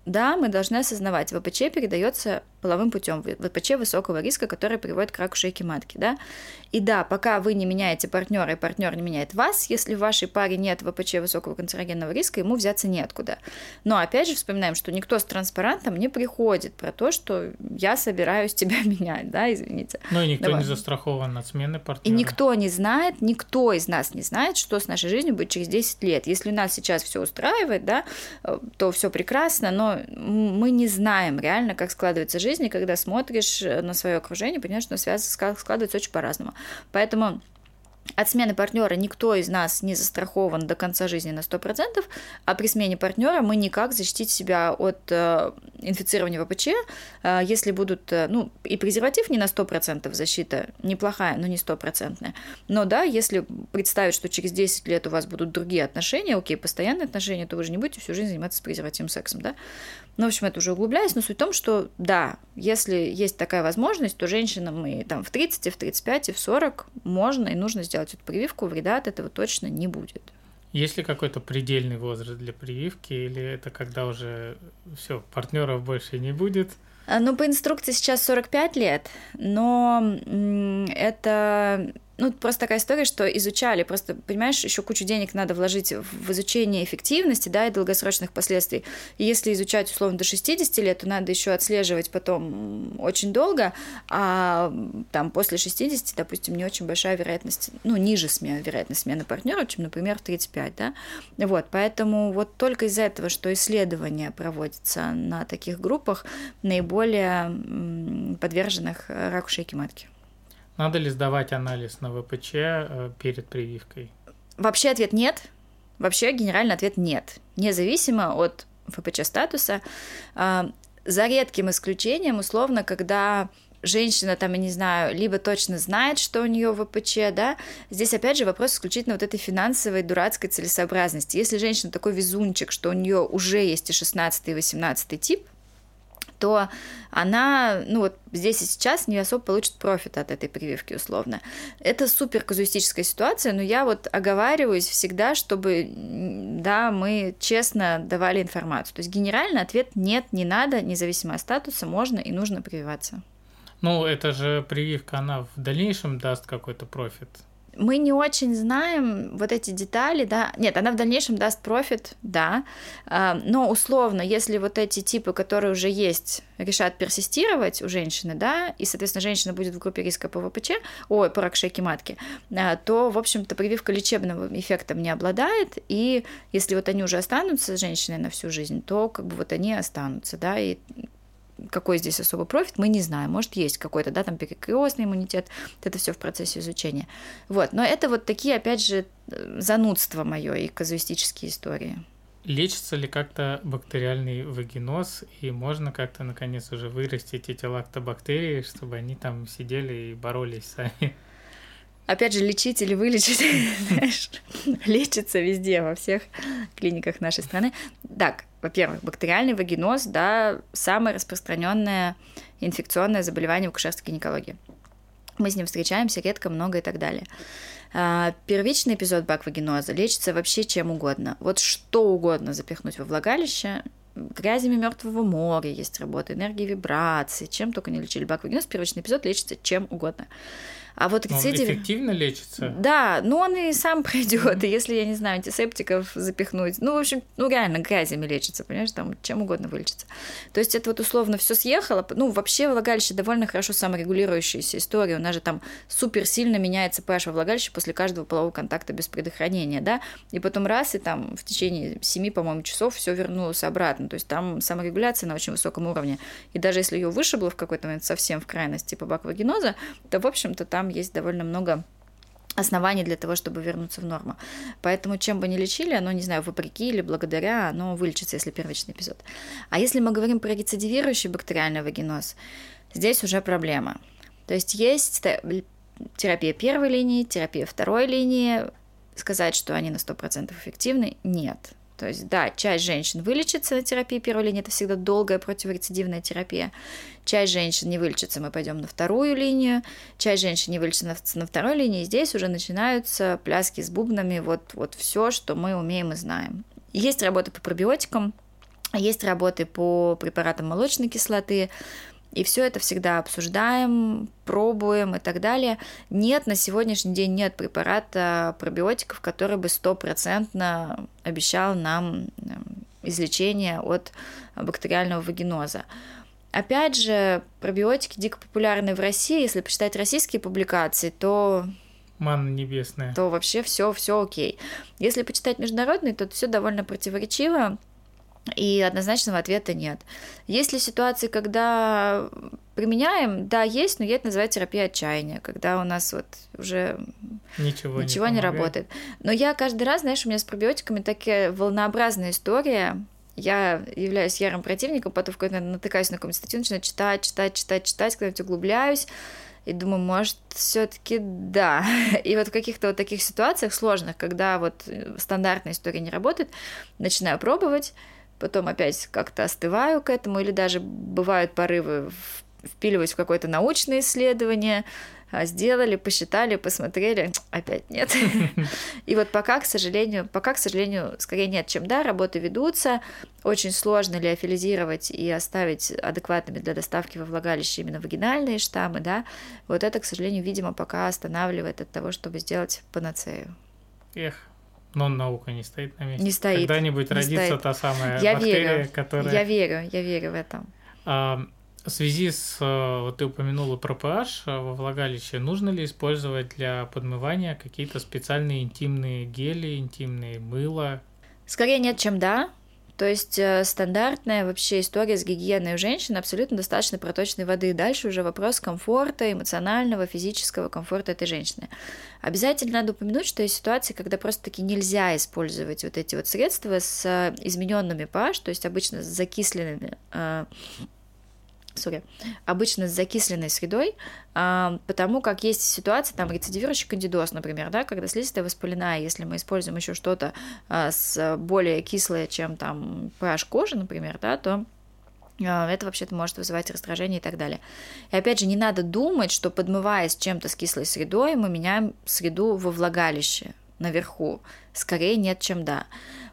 Да, мы должны осознавать, ВПЧ передается половым путем, ВПЧ высокого риска, который приводит к раку шейки матки, да. И да, пока вы не меняете партнера и партнер не меняет вас, если в вашей паре нет ВПЧ высокого канцерогенного риска, ему взяться неоткуда. Но опять же вспоминаем, что никто с транспарантом не приходит про то, что я собираюсь тебя <laughs> менять, да, извините. Ну и никто Давай. не застрахован от смены партнера. И никто не знает, никто из нас не знает, что с нашей жизнью будет через 10 лет. Если нас сейчас все устраивает, да, э, то все прекрасно, но мы не знаем реально, как складывается жизнь жизни, когда смотришь э, на свое окружение, понимаешь, что связь складывается очень по-разному. Поэтому от смены партнера никто из нас не застрахован до конца жизни на 100%, а при смене партнера мы никак защитить себя от э, инфицирования ВПЧ, э, если будут, э, ну, и презерватив не на 100% защита, неплохая, но не стопроцентная. Но да, если представить, что через 10 лет у вас будут другие отношения, окей, постоянные отношения, то вы же не будете всю жизнь заниматься презервативным сексом, да? Ну, в общем, это уже углубляясь, но суть в том, что да, если есть такая возможность, то женщинам и там в 30, и в 35, и в 40 можно и нужно сделать делать эту прививку, вреда от этого точно не будет. Есть ли какой-то предельный возраст для прививки, или это когда уже все, партнеров больше не будет? А, ну, по инструкции сейчас 45 лет, но это ну, просто такая история, что изучали, просто, понимаешь, еще кучу денег надо вложить в изучение эффективности, да, и долгосрочных последствий. И если изучать, условно, до 60 лет, то надо еще отслеживать потом очень долго, а там после 60, допустим, не очень большая вероятность, ну, ниже смена, вероятность смены партнера, чем, например, в 35, да. Вот, поэтому вот только из-за этого, что исследования проводятся на таких группах, наиболее подверженных раку шейки матки. Надо ли сдавать анализ на ВПЧ э, перед прививкой? Вообще ответ нет. Вообще генеральный ответ нет. Независимо от ВПЧ статуса. А, за редким исключением, условно, когда женщина там, я не знаю, либо точно знает, что у нее ВПЧ, да, здесь опять же вопрос исключительно вот этой финансовой дурацкой целесообразности. Если женщина такой везунчик, что у нее уже есть и 16 и 18 тип, то она, ну вот здесь и сейчас не особо получит профит от этой прививки условно. Это супер казуистическая ситуация, но я вот оговариваюсь всегда, чтобы, да, мы честно давали информацию. То есть генеральный ответ нет, не надо, независимо от статуса, можно и нужно прививаться. Ну, это же прививка, она в дальнейшем даст какой-то профит мы не очень знаем вот эти детали, да, нет, она в дальнейшем даст профит, да, а, но условно, если вот эти типы, которые уже есть, решат персистировать у женщины, да, и, соответственно, женщина будет в группе риска по ВПЧ, ой, по рак шейки матки, а, то, в общем-то, прививка лечебным эффектом не обладает, и если вот они уже останутся женщиной на всю жизнь, то как бы вот они останутся, да, и какой здесь особый профит, мы не знаем. Может, есть какой-то, да, там перекрестный иммунитет, это все в процессе изучения. Вот, но это вот такие, опять же, занудства мое и казуистические истории. лечится ли как-то бактериальный вагиноз, и можно как-то, наконец, уже вырастить эти лактобактерии, чтобы они там сидели и боролись сами? Опять же, лечить или вылечить, <laughs> знаешь, лечится везде, во всех клиниках нашей страны. Так, во-первых, бактериальный вагиноз, да, самое распространенное инфекционное заболевание акушерской гинекологии. Мы с ним встречаемся редко, много и так далее. А, первичный эпизод баквагеноза лечится вообще чем угодно. Вот что угодно запихнуть во влагалище, грязями мертвого моря есть работа, энергии вибрации, чем только не лечили баквагеноз, первичный эпизод лечится чем угодно. А вот рецидив... Он эффективно лечится? Да, но он и сам <laughs> пройдет. И если, я не знаю, антисептиков запихнуть, ну, в общем, ну, реально грязями лечится, понимаешь, там чем угодно вылечится. То есть это вот условно все съехало. Ну, вообще влагалище довольно хорошо саморегулирующаяся история. У нас же там супер сильно меняется pH во влагалище после каждого полового контакта без предохранения, да, и потом раз, и там в течение 7, по-моему, часов все вернулось обратно. То есть там саморегуляция на очень высоком уровне. И даже если ее вышибло в какой-то момент совсем в крайность, типа баквагеноза, то, в общем-то, там есть довольно много оснований для того, чтобы вернуться в норму. Поэтому чем бы ни лечили, оно, не знаю, вопреки или благодаря, оно вылечится, если первичный эпизод. А если мы говорим про рецидивирующий бактериальный вагиноз, здесь уже проблема. То есть есть терапия первой линии, терапия второй линии. Сказать, что они на 100% эффективны, нет. То есть, да, часть женщин вылечится на терапии первой линии, это всегда долгая противорецидивная терапия. Часть женщин не вылечится, мы пойдем на вторую линию. Часть женщин не вылечится на, второй линии. И здесь уже начинаются пляски с бубнами, вот, вот все, что мы умеем и знаем. Есть работы по пробиотикам, есть работы по препаратам молочной кислоты, и все это всегда обсуждаем, пробуем и так далее. Нет, на сегодняшний день нет препарата пробиотиков, который бы стопроцентно обещал нам эм, излечение от бактериального вагиноза. Опять же, пробиотики дико популярны в России. Если почитать российские публикации, то Манна небесная. То вообще все, все окей. Если почитать международные, то все довольно противоречиво. И однозначного ответа нет. Есть ли ситуации, когда применяем? Да, есть, но это называется терапия отчаяния, когда у нас вот уже ничего, ничего не, не работает. Но я каждый раз, знаешь, у меня с пробиотиками такая волнообразная история. Я являюсь ярым противником, потом в какой-то натыкаюсь на какую-нибудь статью, начинаю читать, читать, читать, читать, когда-нибудь углубляюсь и думаю, может, все-таки да. <laughs> И вот в каких-то вот таких ситуациях сложных, когда вот стандартная история не работает, начинаю пробовать, потом опять как-то остываю к этому, или даже бывают порывы впиливать в какое-то научное исследование, а, сделали, посчитали, посмотрели, опять нет. И вот пока, к сожалению, пока, к сожалению, скорее нет, чем да, работы ведутся, очень сложно лиофилизировать и оставить адекватными для доставки во влагалище именно вагинальные штаммы, да, вот это, к сожалению, видимо, пока останавливает от того, чтобы сделать панацею. Эх, но наука не стоит на месте. Не стоит. Когда-нибудь не родится стоит. та самая я бактерия, верю, которая... Я верю, я верю в это. А, в связи с... Э, вот ты упомянула про pH э, во влагалище. Нужно ли использовать для подмывания какие-то специальные интимные гели, интимные мыла? Скорее нет, чем да. То есть э, стандартная вообще история с гигиеной у женщин абсолютно достаточно проточной воды. Дальше уже вопрос комфорта, эмоционального, физического комфорта этой женщины. Обязательно надо упомянуть, что есть ситуации, когда просто-таки нельзя использовать вот эти вот средства с э, измененными pH, то есть обычно с закисленными э, sorry, обычно с закисленной средой, а, потому как есть ситуация, там, рецидивирующий кандидоз, например, да, когда слизистая воспалена, если мы используем еще что-то а, с более кислое, чем там pH кожи, например, да, то а, это вообще-то может вызывать раздражение и так далее. И опять же, не надо думать, что подмываясь чем-то с кислой средой, мы меняем среду во влагалище наверху. Скорее нет, чем да.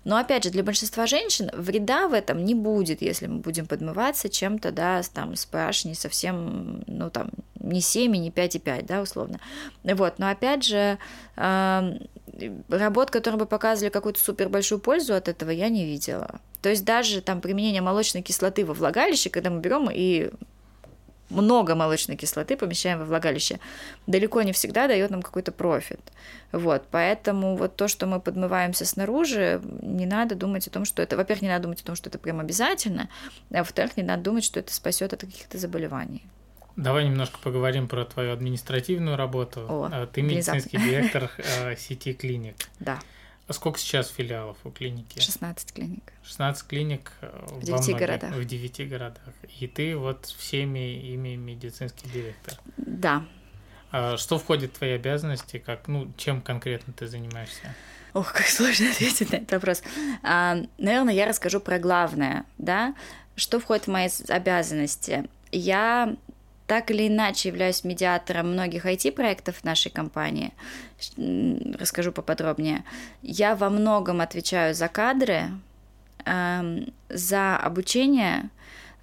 Но опять же, для большинства женщин вреда в этом не будет, если мы будем подмываться чем-то, да, там, с pH не совсем, ну, там, не 7, не 5,5, да, условно. Вот, но опять же, работ, которые бы показывали какую-то супер большую пользу от этого, я не видела. То есть даже там применение молочной кислоты во влагалище, когда мы берем и много молочной кислоты помещаем во влагалище, далеко не всегда дает нам какой-то профит. Вот, поэтому вот то, что мы подмываемся снаружи, не надо думать о том, что это, во-первых, не надо думать о том, что это прям обязательно, а во-вторых, не надо думать, что это спасет от каких-то заболеваний. Давай немножко поговорим про твою административную работу. О, а, Ты медицинский директор э, <laughs> сети клиник. Да. А сколько сейчас филиалов у клиники? 16 клиник. 16 клиник э, в 9 многих, городах. В 9 городах. И ты вот всеми ими медицинский директор. Да. А что входит в твои обязанности? Как, ну, чем конкретно ты занимаешься? Ох, как сложно <laughs> ответить на этот вопрос. А, наверное, я расскажу про главное, да, что входит в мои обязанности. Я так или иначе являюсь медиатором многих IT-проектов нашей компании. Расскажу поподробнее. Я во многом отвечаю за кадры, эм, за обучение,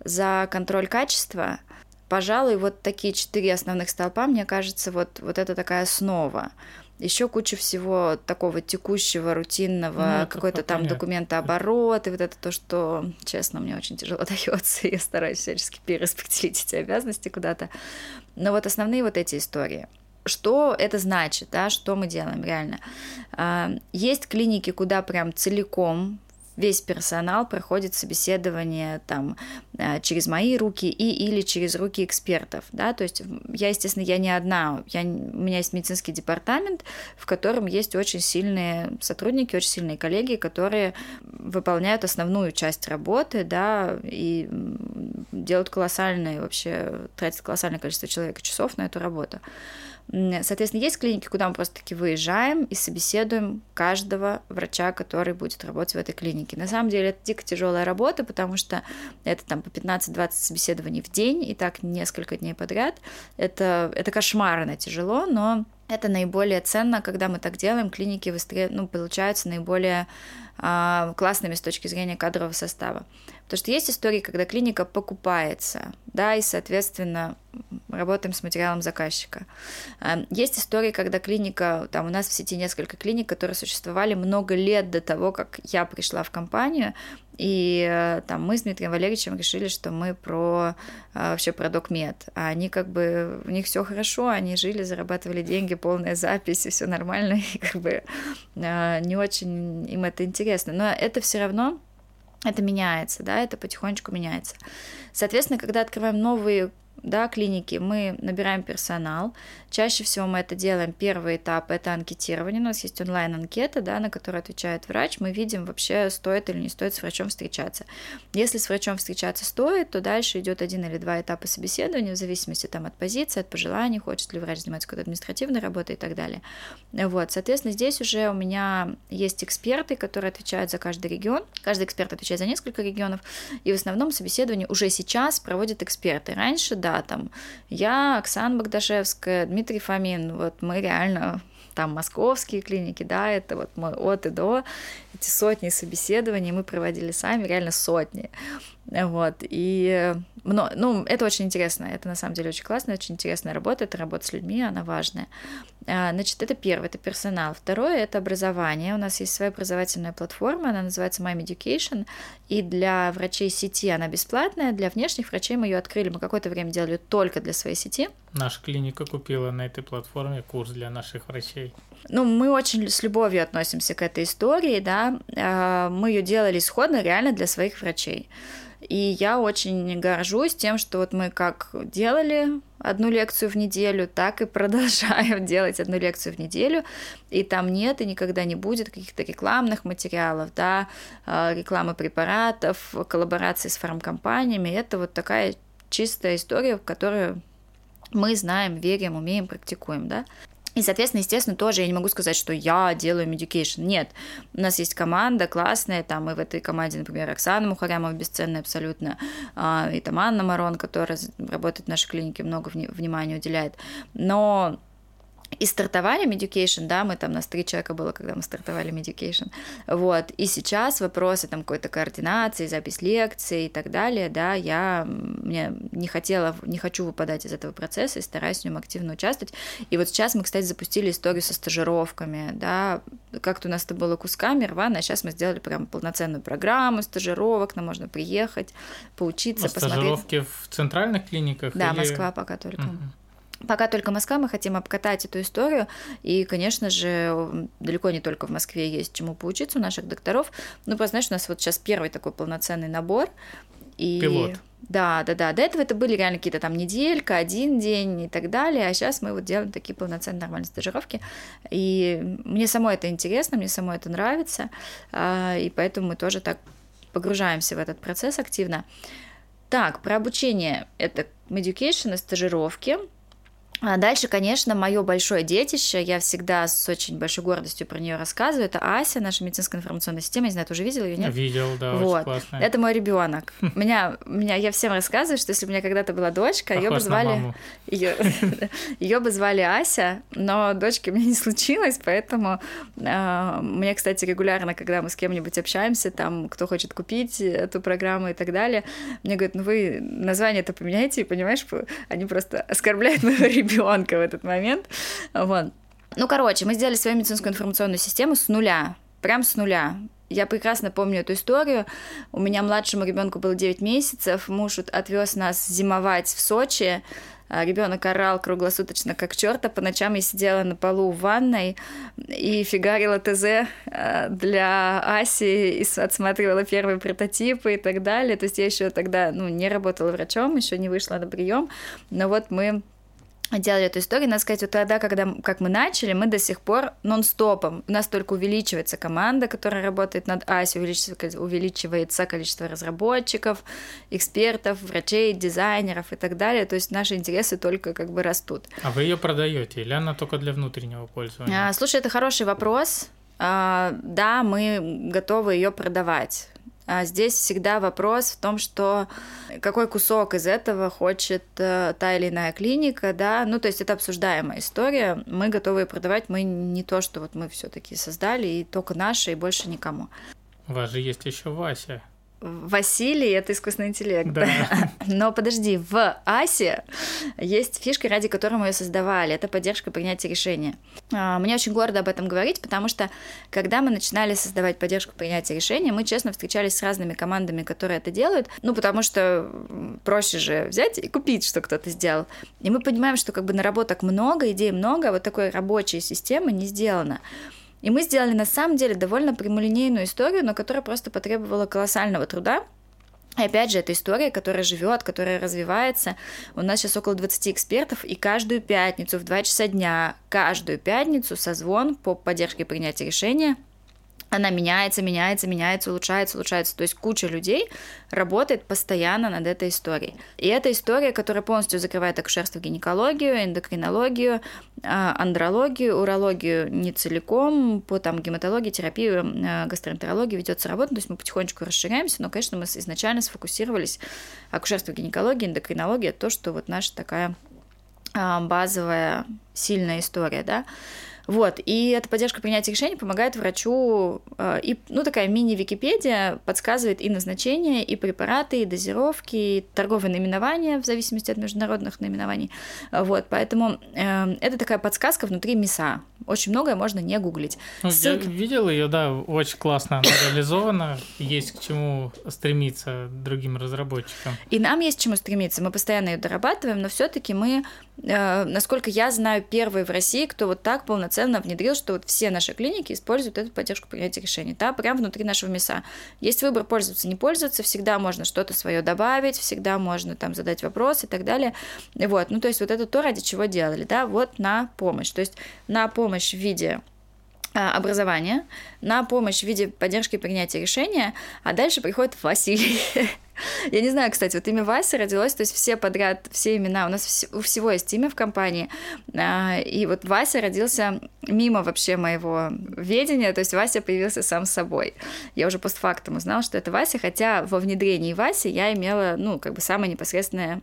за контроль качества. Пожалуй, вот такие четыре основных столпа, мне кажется, вот, вот это такая основа еще куча всего такого текущего, рутинного, ну, какой-то там документооборот, и вот это то, что, честно, мне очень тяжело <laughs> дается, я стараюсь всячески перераспределить эти обязанности куда-то. Но вот основные вот эти истории. Что это значит, да, что мы делаем реально? А, есть клиники, куда прям целиком весь персонал проходит собеседование там э, через мои руки и или через руки экспертов, да, то есть я, естественно, я не одна, я, у меня есть медицинский департамент, в котором есть очень сильные сотрудники, очень сильные коллеги, которые выполняют основную часть работы, да, и делают колоссальные вообще, тратят колоссальное количество человека часов на эту работу. Соответственно, есть клиники, куда мы просто-таки выезжаем и собеседуем каждого врача, который будет работать в этой клинике. На самом деле это дико тяжелая работа, потому что это там по 15-20 собеседований в день и так несколько дней подряд. Это, это кошмарно тяжело, но это наиболее ценно, когда мы так делаем, клиники выстре... ну, получаются наиболее классными с точки зрения кадрового состава. Потому что есть истории, когда клиника покупается, да, и, соответственно, работаем с материалом заказчика. А, есть истории, когда клиника, там у нас в сети несколько клиник, которые существовали много лет до того, как я пришла в компанию, и э, там мы с Дмитрием Валерьевичем решили, что мы про а, вообще про докмед. А они как бы, у них все хорошо, они жили, зарабатывали деньги, полная запись, и все нормально, <laughs> и как бы не очень им это интересно. Но это все равно это меняется, да, это потихонечку меняется. Соответственно, когда открываем новые да, клиники, мы набираем персонал. Чаще всего мы это делаем. Первый этап – это анкетирование. У нас есть онлайн-анкета, да, на которую отвечает врач. Мы видим вообще, стоит или не стоит с врачом встречаться. Если с врачом встречаться стоит, то дальше идет один или два этапа собеседования, в зависимости там, от позиции, от пожеланий, хочет ли врач заниматься какой-то административной работой и так далее. Вот, соответственно, здесь уже у меня есть эксперты, которые отвечают за каждый регион. Каждый эксперт отвечает за несколько регионов. И в основном собеседование уже сейчас проводят эксперты. Раньше, да, там я, Оксана Богдашевская, Дмитрий Фомин, вот мы реально там московские клиники, да, это вот мы от и до, эти сотни собеседований мы проводили сами, реально сотни. Вот, и ну, это очень интересно, это на самом деле очень классно, очень интересная работа, это работа с людьми, она важная. А, значит, это первое, это персонал. Второе, это образование. У нас есть своя образовательная платформа, она называется My Education, и для врачей сети она бесплатная, для внешних врачей мы ее открыли, мы какое-то время делали только для своей сети. Наша клиника купила на этой платформе курс для наших врачей. Ну, мы очень с любовью относимся к этой истории, да, а, мы ее делали исходно реально для своих врачей. И я очень горжусь тем, что вот мы как делали одну лекцию в неделю, так и продолжаем <laughs> делать одну лекцию в неделю. И там нет и никогда не будет каких-то рекламных материалов, да, а, рекламы препаратов, коллаборации с фармкомпаниями. Это вот такая чистая история, в которую мы знаем, верим, умеем, практикуем, да. И, соответственно, естественно, тоже я не могу сказать, что я делаю Medication. Нет, у нас есть команда классная, там и в этой команде, например, Оксана Мухарямова, бесценная абсолютно, а, и там Анна Марон, которая работает в нашей клинике, много внимания уделяет. Но и стартовали Medication, да, мы там, нас три человека было, когда мы стартовали Medication, вот, и сейчас вопросы там какой-то координации, запись лекций и так далее, да, я мне не хотела, не хочу выпадать из этого процесса и стараюсь в нем активно участвовать, и вот сейчас мы, кстати, запустили историю со стажировками, да, как-то у нас это было кусками рвано, а сейчас мы сделали прям полноценную программу стажировок, нам можно приехать, поучиться, а посмотреть. стажировки в центральных клиниках? Да, или... Москва пока только. Угу. Пока только Москва, мы хотим обкатать эту историю. И, конечно же, далеко не только в Москве есть чему поучиться у наших докторов. Ну, просто, знаешь, у нас вот сейчас первый такой полноценный набор. И... Пилот. Да, да, да. До этого это были реально какие-то там неделька, один день и так далее. А сейчас мы вот делаем такие полноценные нормальные стажировки. И мне самой это интересно, мне самой это нравится. А, и поэтому мы тоже так погружаемся в этот процесс активно. Так, про обучение. Это education и стажировки. А дальше, конечно, мое большое детище, я всегда с очень большой гордостью про нее рассказываю. Это Ася, наша медицинская информационная система. Не знаю, ты уже видел ее, нет? Видел, да, вот. очень классная. Это мой ребенок. <laughs> Меня, меня, я всем рассказываю, что если у меня когда-то была дочка, ее бы звали, ее, <laughs> бы звали Ася, но дочки у меня не случилось, поэтому э, мне, кстати, регулярно, когда мы с кем-нибудь общаемся, там, кто хочет купить эту программу и так далее, мне говорят, ну вы название-то поменяйте, понимаешь, они просто оскорбляют моего ребенка в этот момент. Вот. Ну, короче, мы сделали свою медицинскую информационную систему с нуля, прям с нуля. Я прекрасно помню эту историю. У меня младшему ребенку было 9 месяцев, муж отвез нас зимовать в Сочи. Ребенок орал круглосуточно, как черта. По ночам я сидела на полу в ванной и фигарила ТЗ э, для Аси и отсматривала первые прототипы и так далее. То есть я еще тогда ну, не работала врачом, еще не вышла на прием. Но вот мы делали эту историю, надо сказать, вот тогда, когда как мы начали, мы до сих пор нон-стопом, у нас только увеличивается команда, которая работает над ASI, увеличивается, увеличивается количество разработчиков, экспертов, врачей, дизайнеров и так далее, то есть наши интересы только как бы растут. А вы ее продаете или она только для внутреннего пользования? А, слушай, это хороший вопрос. А, да, мы готовы ее продавать. А здесь всегда вопрос в том, что какой кусок из этого хочет э, та или иная клиника, да, ну то есть это обсуждаемая история, мы готовы продавать, мы не то, что вот мы все-таки создали и только наши и больше никому. У вас же есть еще Вася. Василий — это искусственный интеллект. Да. <laughs> Но подожди, в Асе есть фишка, ради которой мы ее создавали. Это поддержка принятия решения. А, Мне очень гордо об этом говорить, потому что когда мы начинали создавать поддержку принятия решения, мы честно встречались с разными командами, которые это делают. Ну, потому что проще же взять и купить, что кто-то сделал. И мы понимаем, что как бы наработок много, идей много, а вот такой рабочей системы не сделано. И мы сделали на самом деле довольно прямолинейную историю, но которая просто потребовала колоссального труда. И опять же, это история, которая живет, которая развивается. У нас сейчас около 20 экспертов, и каждую пятницу в 2 часа дня, каждую пятницу созвон по поддержке принятия решения она меняется, меняется, меняется, улучшается, улучшается. То есть куча людей работает постоянно над этой историей. И это история, которая полностью закрывает акушерство, гинекологию, эндокринологию, а, андрологию, урологию не целиком, по там гематологии, терапию, а, гастроэнтерологии ведется работа, то есть мы потихонечку расширяемся, но, конечно, мы изначально сфокусировались акушерство, гинекология, эндокринология, то, что вот наша такая а, базовая, сильная история, да. Вот, и эта поддержка принятия решений помогает врачу, э, и, ну, такая мини-википедия подсказывает и назначение, и препараты, и дозировки, и торговые наименования в зависимости от международных наименований. Вот, поэтому э, это такая подсказка внутри МИСа. Очень многое можно не гуглить. Ну, Ссылка- Я видел ее, да, очень классно она реализована. Есть к чему стремиться другим разработчикам. И нам есть к чему стремиться. Мы постоянно ее дорабатываем, но все-таки мы, э, насколько я знаю, первые в России, кто вот так полноценно внедрил, что вот все наши клиники используют эту поддержку принятия решений, да, прямо внутри нашего МИСа. Есть выбор пользоваться, не пользоваться, всегда можно что-то свое добавить, всегда можно там задать вопрос и так далее. Вот, ну то есть вот это то, ради чего делали, да, вот на помощь. То есть на помощь в виде образования, на помощь в виде поддержки принятия решения, а дальше приходит Василий. <laughs> Я не знаю, кстати, вот имя Вася родилось, то есть все подряд, все имена, у нас вс- у всего есть имя в компании, а, и вот Вася родился мимо вообще моего ведения, то есть Вася появился сам собой. Я уже постфактум узнала, что это Вася, хотя во внедрении Васи я имела, ну, как бы самое непосредственное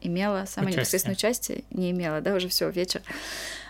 имела самое Участие. непосредственное участие, не имела, да, уже все вечер,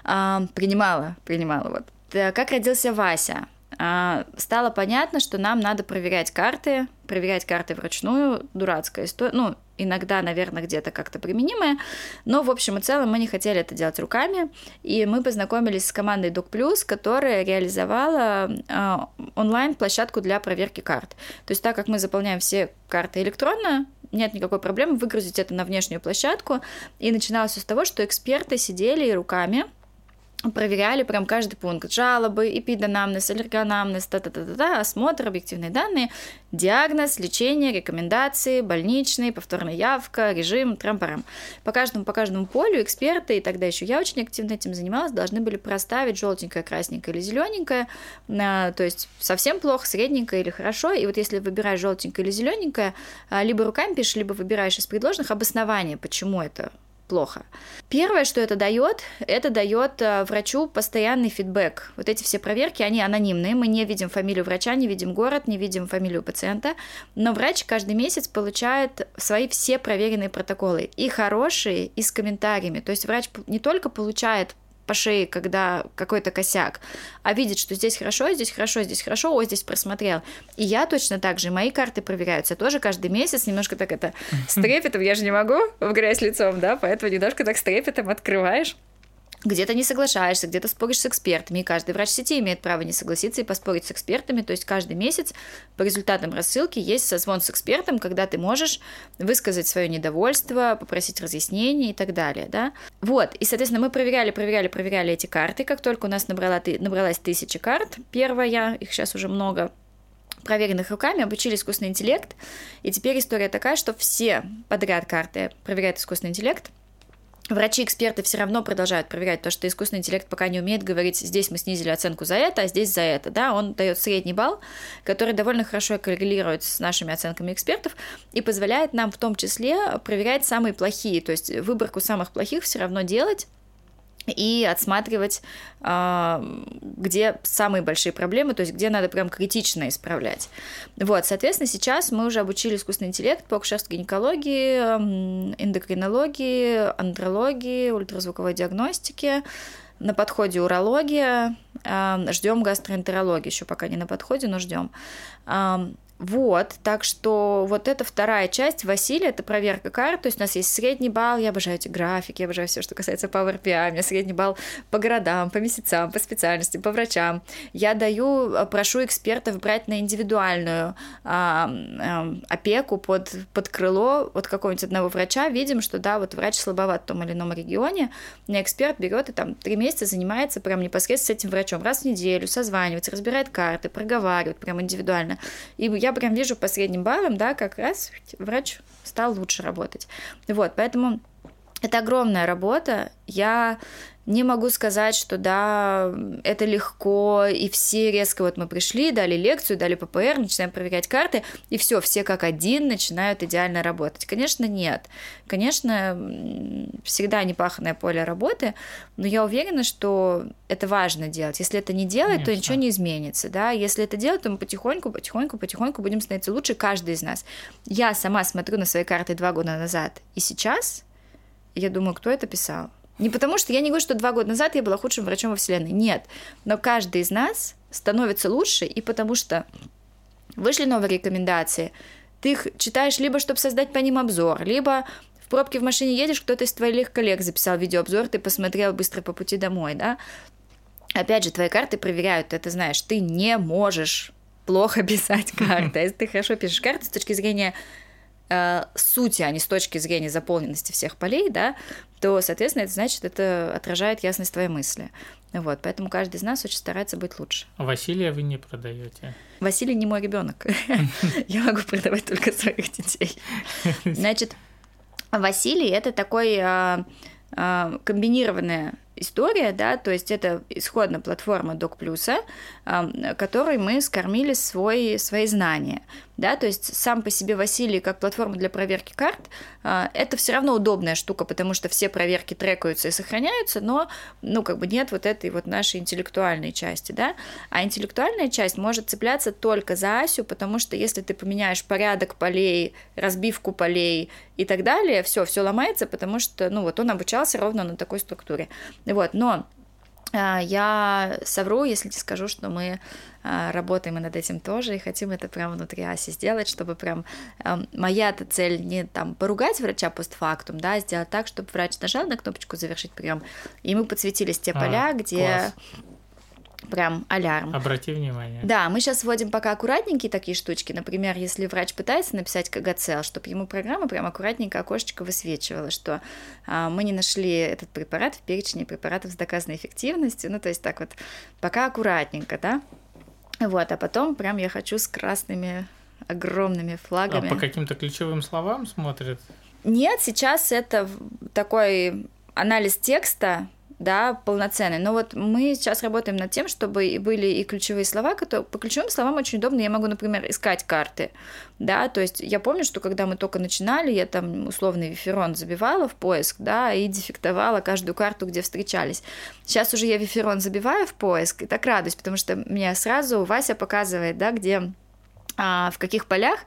А, принимала, принимала вот. Да, Как родился Вася? А, Стало понятно, что нам надо проверять карты, проверять карты вручную, дурацкая история, ну, иногда, наверное, где-то как-то применимая, но в общем и целом мы не хотели это делать руками, и мы познакомились с командой Doc Plus, которая реализовала а, онлайн-площадку для проверки карт. То есть так как мы заполняем все карты электронно, нет никакой проблемы выгрузить это на внешнюю площадку, и начиналось все с того, что эксперты сидели руками проверяли прям каждый пункт. Жалобы, эпиданамнез, аллергонамнез, та-та-та-та, осмотр, объективные данные, диагноз, лечение, рекомендации, больничный, повторная явка, режим, трам-парам. По каждому, по каждому полю эксперты, и тогда еще я очень активно этим занималась, должны были проставить желтенькое, красненькое или зелененькое, то есть совсем плохо, средненькое или хорошо. И вот если выбираешь желтенькое или зелененькое, а, либо руками пишешь, либо выбираешь из предложенных обоснования, почему это плохо. Первое, что это дает, это дает э, врачу постоянный фидбэк. Вот эти все проверки, они анонимные, мы не видим фамилию врача, не видим город, не видим фамилию пациента, но врач каждый месяц получает свои все проверенные протоколы, и хорошие, и с комментариями. То есть врач не только получает по шее, когда какой-то косяк, а видит, что здесь хорошо, здесь хорошо, здесь хорошо, о, здесь просмотрел. И я точно так же, мои карты проверяются тоже каждый месяц, немножко так это <laughs> с трепетом, я же не могу в грязь лицом, да, поэтому немножко так с трепетом открываешь где-то не соглашаешься, где-то споришь с экспертами, и каждый врач сети имеет право не согласиться и поспорить с экспертами, то есть каждый месяц по результатам рассылки есть созвон с экспертом, когда ты можешь высказать свое недовольство, попросить разъяснений и так далее, да. Вот, и, соответственно, мы проверяли, проверяли, проверяли эти карты, как только у нас набрала, набралась тысяча карт, первая, их сейчас уже много, проверенных руками, обучили искусственный интеллект, и теперь история такая, что все подряд карты проверяют искусственный интеллект, Врачи-эксперты все равно продолжают проверять то, что искусственный интеллект пока не умеет говорить, здесь мы снизили оценку за это, а здесь за это. Да? Он дает средний балл, который довольно хорошо коррелирует с нашими оценками экспертов и позволяет нам в том числе проверять самые плохие, то есть выборку самых плохих все равно делать и отсматривать, а, где самые большие проблемы, то есть где надо прям критично исправлять. Вот, соответственно, сейчас мы уже обучили искусственный интеллект по акушерской гинекологии, эндокринологии, андрологии, ультразвуковой диагностике, на подходе урология, ждем гастроэнтерологии, еще пока не на подходе, но ждем. Вот, так что вот эта вторая часть Василия, это проверка карт, то есть у нас есть средний балл, я обожаю эти графики, я обожаю все, что касается Power BI, у меня средний балл по городам, по месяцам, по специальностям, по врачам. Я даю, э, прошу экспертов брать на индивидуальную а, а, опеку под, под крыло вот какого-нибудь одного врача, видим, что да, вот врач слабоват в том или ином регионе, мне эксперт берет и там три месяца занимается прям непосредственно с этим врачом, раз в неделю созванивается, разбирает карты, проговаривает прям индивидуально. И я я прям вижу по средним баллам, да, как раз врач стал лучше работать. Вот, поэтому это огромная работа. Я не могу сказать, что да, это легко, и все резко вот мы пришли, дали лекцию, дали ППР, начинаем проверять карты, и все, все как один начинают идеально работать. Конечно, нет. Конечно, всегда непаханное поле работы, но я уверена, что это важно делать. Если это не делать, Конечно. то ничего не изменится, да. Если это делать, то мы потихоньку, потихоньку, потихоньку будем становиться лучше, каждый из нас. Я сама смотрю на свои карты два года назад, и сейчас я думаю, кто это писал? Не потому что я не говорю, что два года назад я была худшим врачом во Вселенной. Нет. Но каждый из нас становится лучше, и потому что вышли новые рекомендации, ты их читаешь либо, чтобы создать по ним обзор, либо в пробке в машине едешь, кто-то из твоих коллег записал видеообзор, ты посмотрел быстро по пути домой, да. Опять же, твои карты проверяют, ты знаешь, ты не можешь плохо <laughs> писать <laughs> карты. А если ты хорошо пишешь карты с точки зрения э, сути, а не с точки зрения заполненности всех полей, да, то, соответственно, это значит, это отражает ясность твоей мысли. Вот, поэтому каждый из нас очень старается быть лучше. Василия вы не продаете. Василий не мой ребенок. <laughs> Я могу продавать только своих детей. Значит, Василий это такой а, а, комбинированная история, да, то есть это исходная платформа Док Плюса, которой мы скормили свой, свои знания, да, то есть сам по себе Василий как платформа для проверки карт, а, это все равно удобная штука, потому что все проверки трекаются и сохраняются, но, ну, как бы нет вот этой вот нашей интеллектуальной части, да, а интеллектуальная часть может цепляться только за Асю, потому что если ты поменяешь порядок полей, разбивку полей и так далее, все, все ломается, потому что, ну, вот он обучался ровно на такой структуре. Вот, но а, я совру, если не скажу, что мы а, работаем над этим тоже и хотим это прямо внутри Аси сделать, чтобы прям моя-то цель не там поругать врача постфактум, да, а сделать так, чтобы врач нажал на кнопочку завершить прием, и мы подсветились те поля, а, где класс прям алярм. Обрати внимание. Да, мы сейчас вводим пока аккуратненькие такие штучки. Например, если врач пытается написать КГЦЛ, чтобы ему программа прям аккуратненько окошечко высвечивала, что а, мы не нашли этот препарат в перечне препаратов с доказанной эффективностью. Ну, то есть так вот, пока аккуратненько, да. Вот, а потом прям я хочу с красными огромными флагами. А по каким-то ключевым словам смотрят? Нет, сейчас это такой анализ текста, да, полноценный. Но вот мы сейчас работаем над тем, чтобы были и ключевые слова, которые по ключевым словам очень удобно. Я могу, например, искать карты, да, то есть я помню, что когда мы только начинали, я там условный виферон забивала в поиск, да, и дефектовала каждую карту, где встречались. Сейчас уже я виферон забиваю в поиск и так радуюсь, потому что мне сразу Вася показывает, да, где а, в каких полях.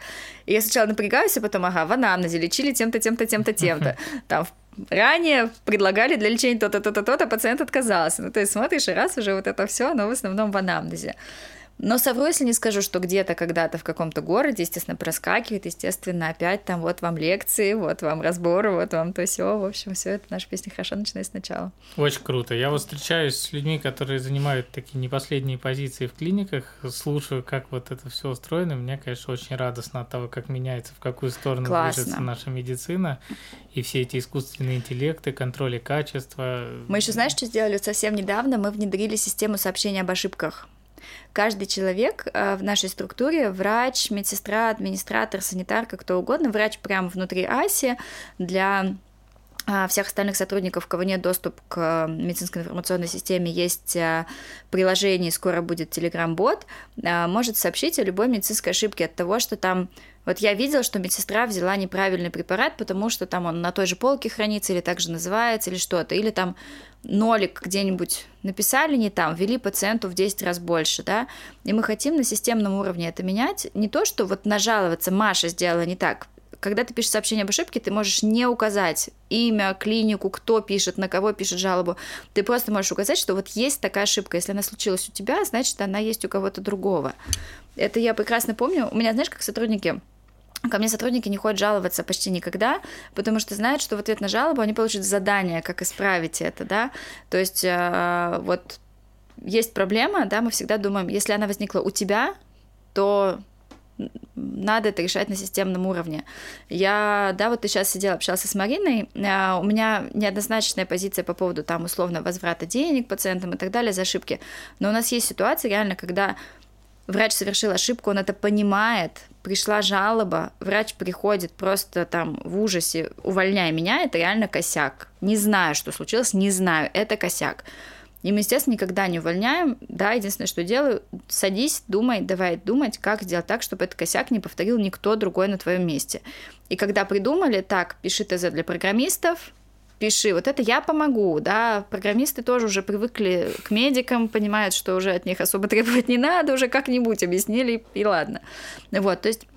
И я сначала напрягаюсь, а потом, ага, в анамнезе лечили тем-то, тем-то, тем-то, тем-то. Там ранее предлагали для лечения то-то, то-то, то-то, пациент отказался. Ну, то есть смотришь, и раз уже вот это все, оно в основном в анамнезе. Но совру, если не скажу, что где-то когда-то в каком-то городе, естественно, проскакивает, естественно, опять там вот вам лекции, вот вам разборы, вот вам то все. В общем, все это наша песня хорошо начинает сначала. Очень круто. Я вот встречаюсь с людьми, которые занимают такие не последние позиции в клиниках, слушаю, как вот это все устроено. Мне, конечно, очень радостно от того, как меняется, в какую сторону Классно. движется наша медицина и все эти искусственные интеллекты, контроли качества. Мы еще знаешь, что сделали совсем недавно? Мы внедрили систему сообщения об ошибках. Каждый человек э, в нашей структуре, врач, медсестра, администратор, санитарка, кто угодно, врач прямо внутри АСИ. Для а, всех остальных сотрудников, кого нет доступ к медицинской информационной системе, есть э, приложение, скоро будет э, может сообщить о любой медицинской ошибке от того, что там вот я видела, что медсестра взяла неправильный препарат, потому что там он на той же полке хранится, или так же называется, или что-то, или там нолик где-нибудь написали не там, ввели пациенту в 10 раз больше, да, и мы хотим на системном уровне это менять, не то, что вот нажаловаться, Маша сделала не так, когда ты пишешь сообщение об ошибке, ты можешь не указать имя, клинику, кто пишет, на кого пишет жалобу. Ты просто можешь указать, что вот есть такая ошибка. Если она случилась у тебя, значит, она есть у кого-то другого. Это я прекрасно помню. У меня, знаешь, как сотрудники Ко мне сотрудники не ходят жаловаться почти никогда, потому что знают, что в ответ на жалобу они получат задание, как исправить это, да. То есть э, вот есть проблема, да, мы всегда думаем, если она возникла у тебя, то надо это решать на системном уровне. Я, да, вот ты сейчас сидела, общался с Мариной, э, у меня неоднозначная позиция по поводу там условно возврата денег пациентам и так далее за ошибки, но у нас есть ситуация реально, когда врач совершил ошибку, он это понимает, пришла жалоба, врач приходит просто там в ужасе, увольняй меня, это реально косяк. Не знаю, что случилось, не знаю, это косяк. И мы, естественно, никогда не увольняем. Да, единственное, что делаю, садись, думай, давай думать, как сделать так, чтобы этот косяк не повторил никто другой на твоем месте. И когда придумали, так, пиши ТЗ для программистов, пиши, вот это я помогу, да, программисты тоже уже привыкли к медикам, понимают, что уже от них особо <laughs> требовать не надо, уже как-нибудь объяснили, и ладно. Вот, то есть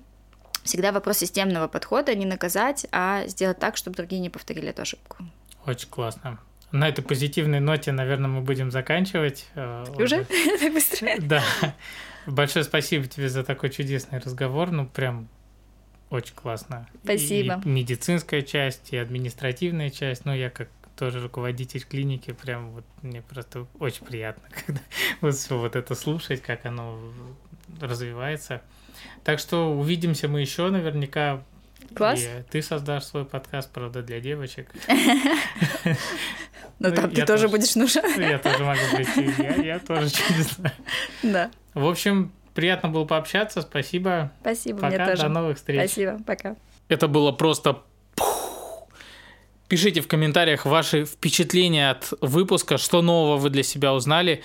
всегда вопрос системного подхода, не наказать, а сделать так, чтобы другие не повторили эту ошибку. Очень классно. На этой позитивной ноте, наверное, мы будем заканчивать. Э, уже? <laughs> Так быстро? Да. Большое спасибо тебе за такой чудесный разговор. Ну, прям очень классно. Спасибо. И медицинская часть, и административная часть. Ну, я как тоже руководитель клиники, прям вот мне просто очень приятно, <laughs> когда вот все вот это слушать, как оно развивается. Так что увидимся мы еще наверняка. Класс. И ты создашь свой подкаст, правда, для девочек. <laughs> Но ну, там ты тоже будешь нужен. <laughs> Я тоже могу прийти, я тоже чудесно. Да. В общем, Приятно было пообщаться. Спасибо. Спасибо, пока, мне тоже. До новых встреч. Спасибо, пока. Это было просто... Пишите в комментариях ваши впечатления от выпуска, что нового вы для себя узнали.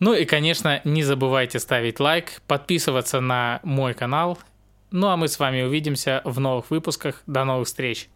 Ну и, конечно, не забывайте ставить лайк, подписываться на мой канал. Ну а мы с вами увидимся в новых выпусках. До новых встреч!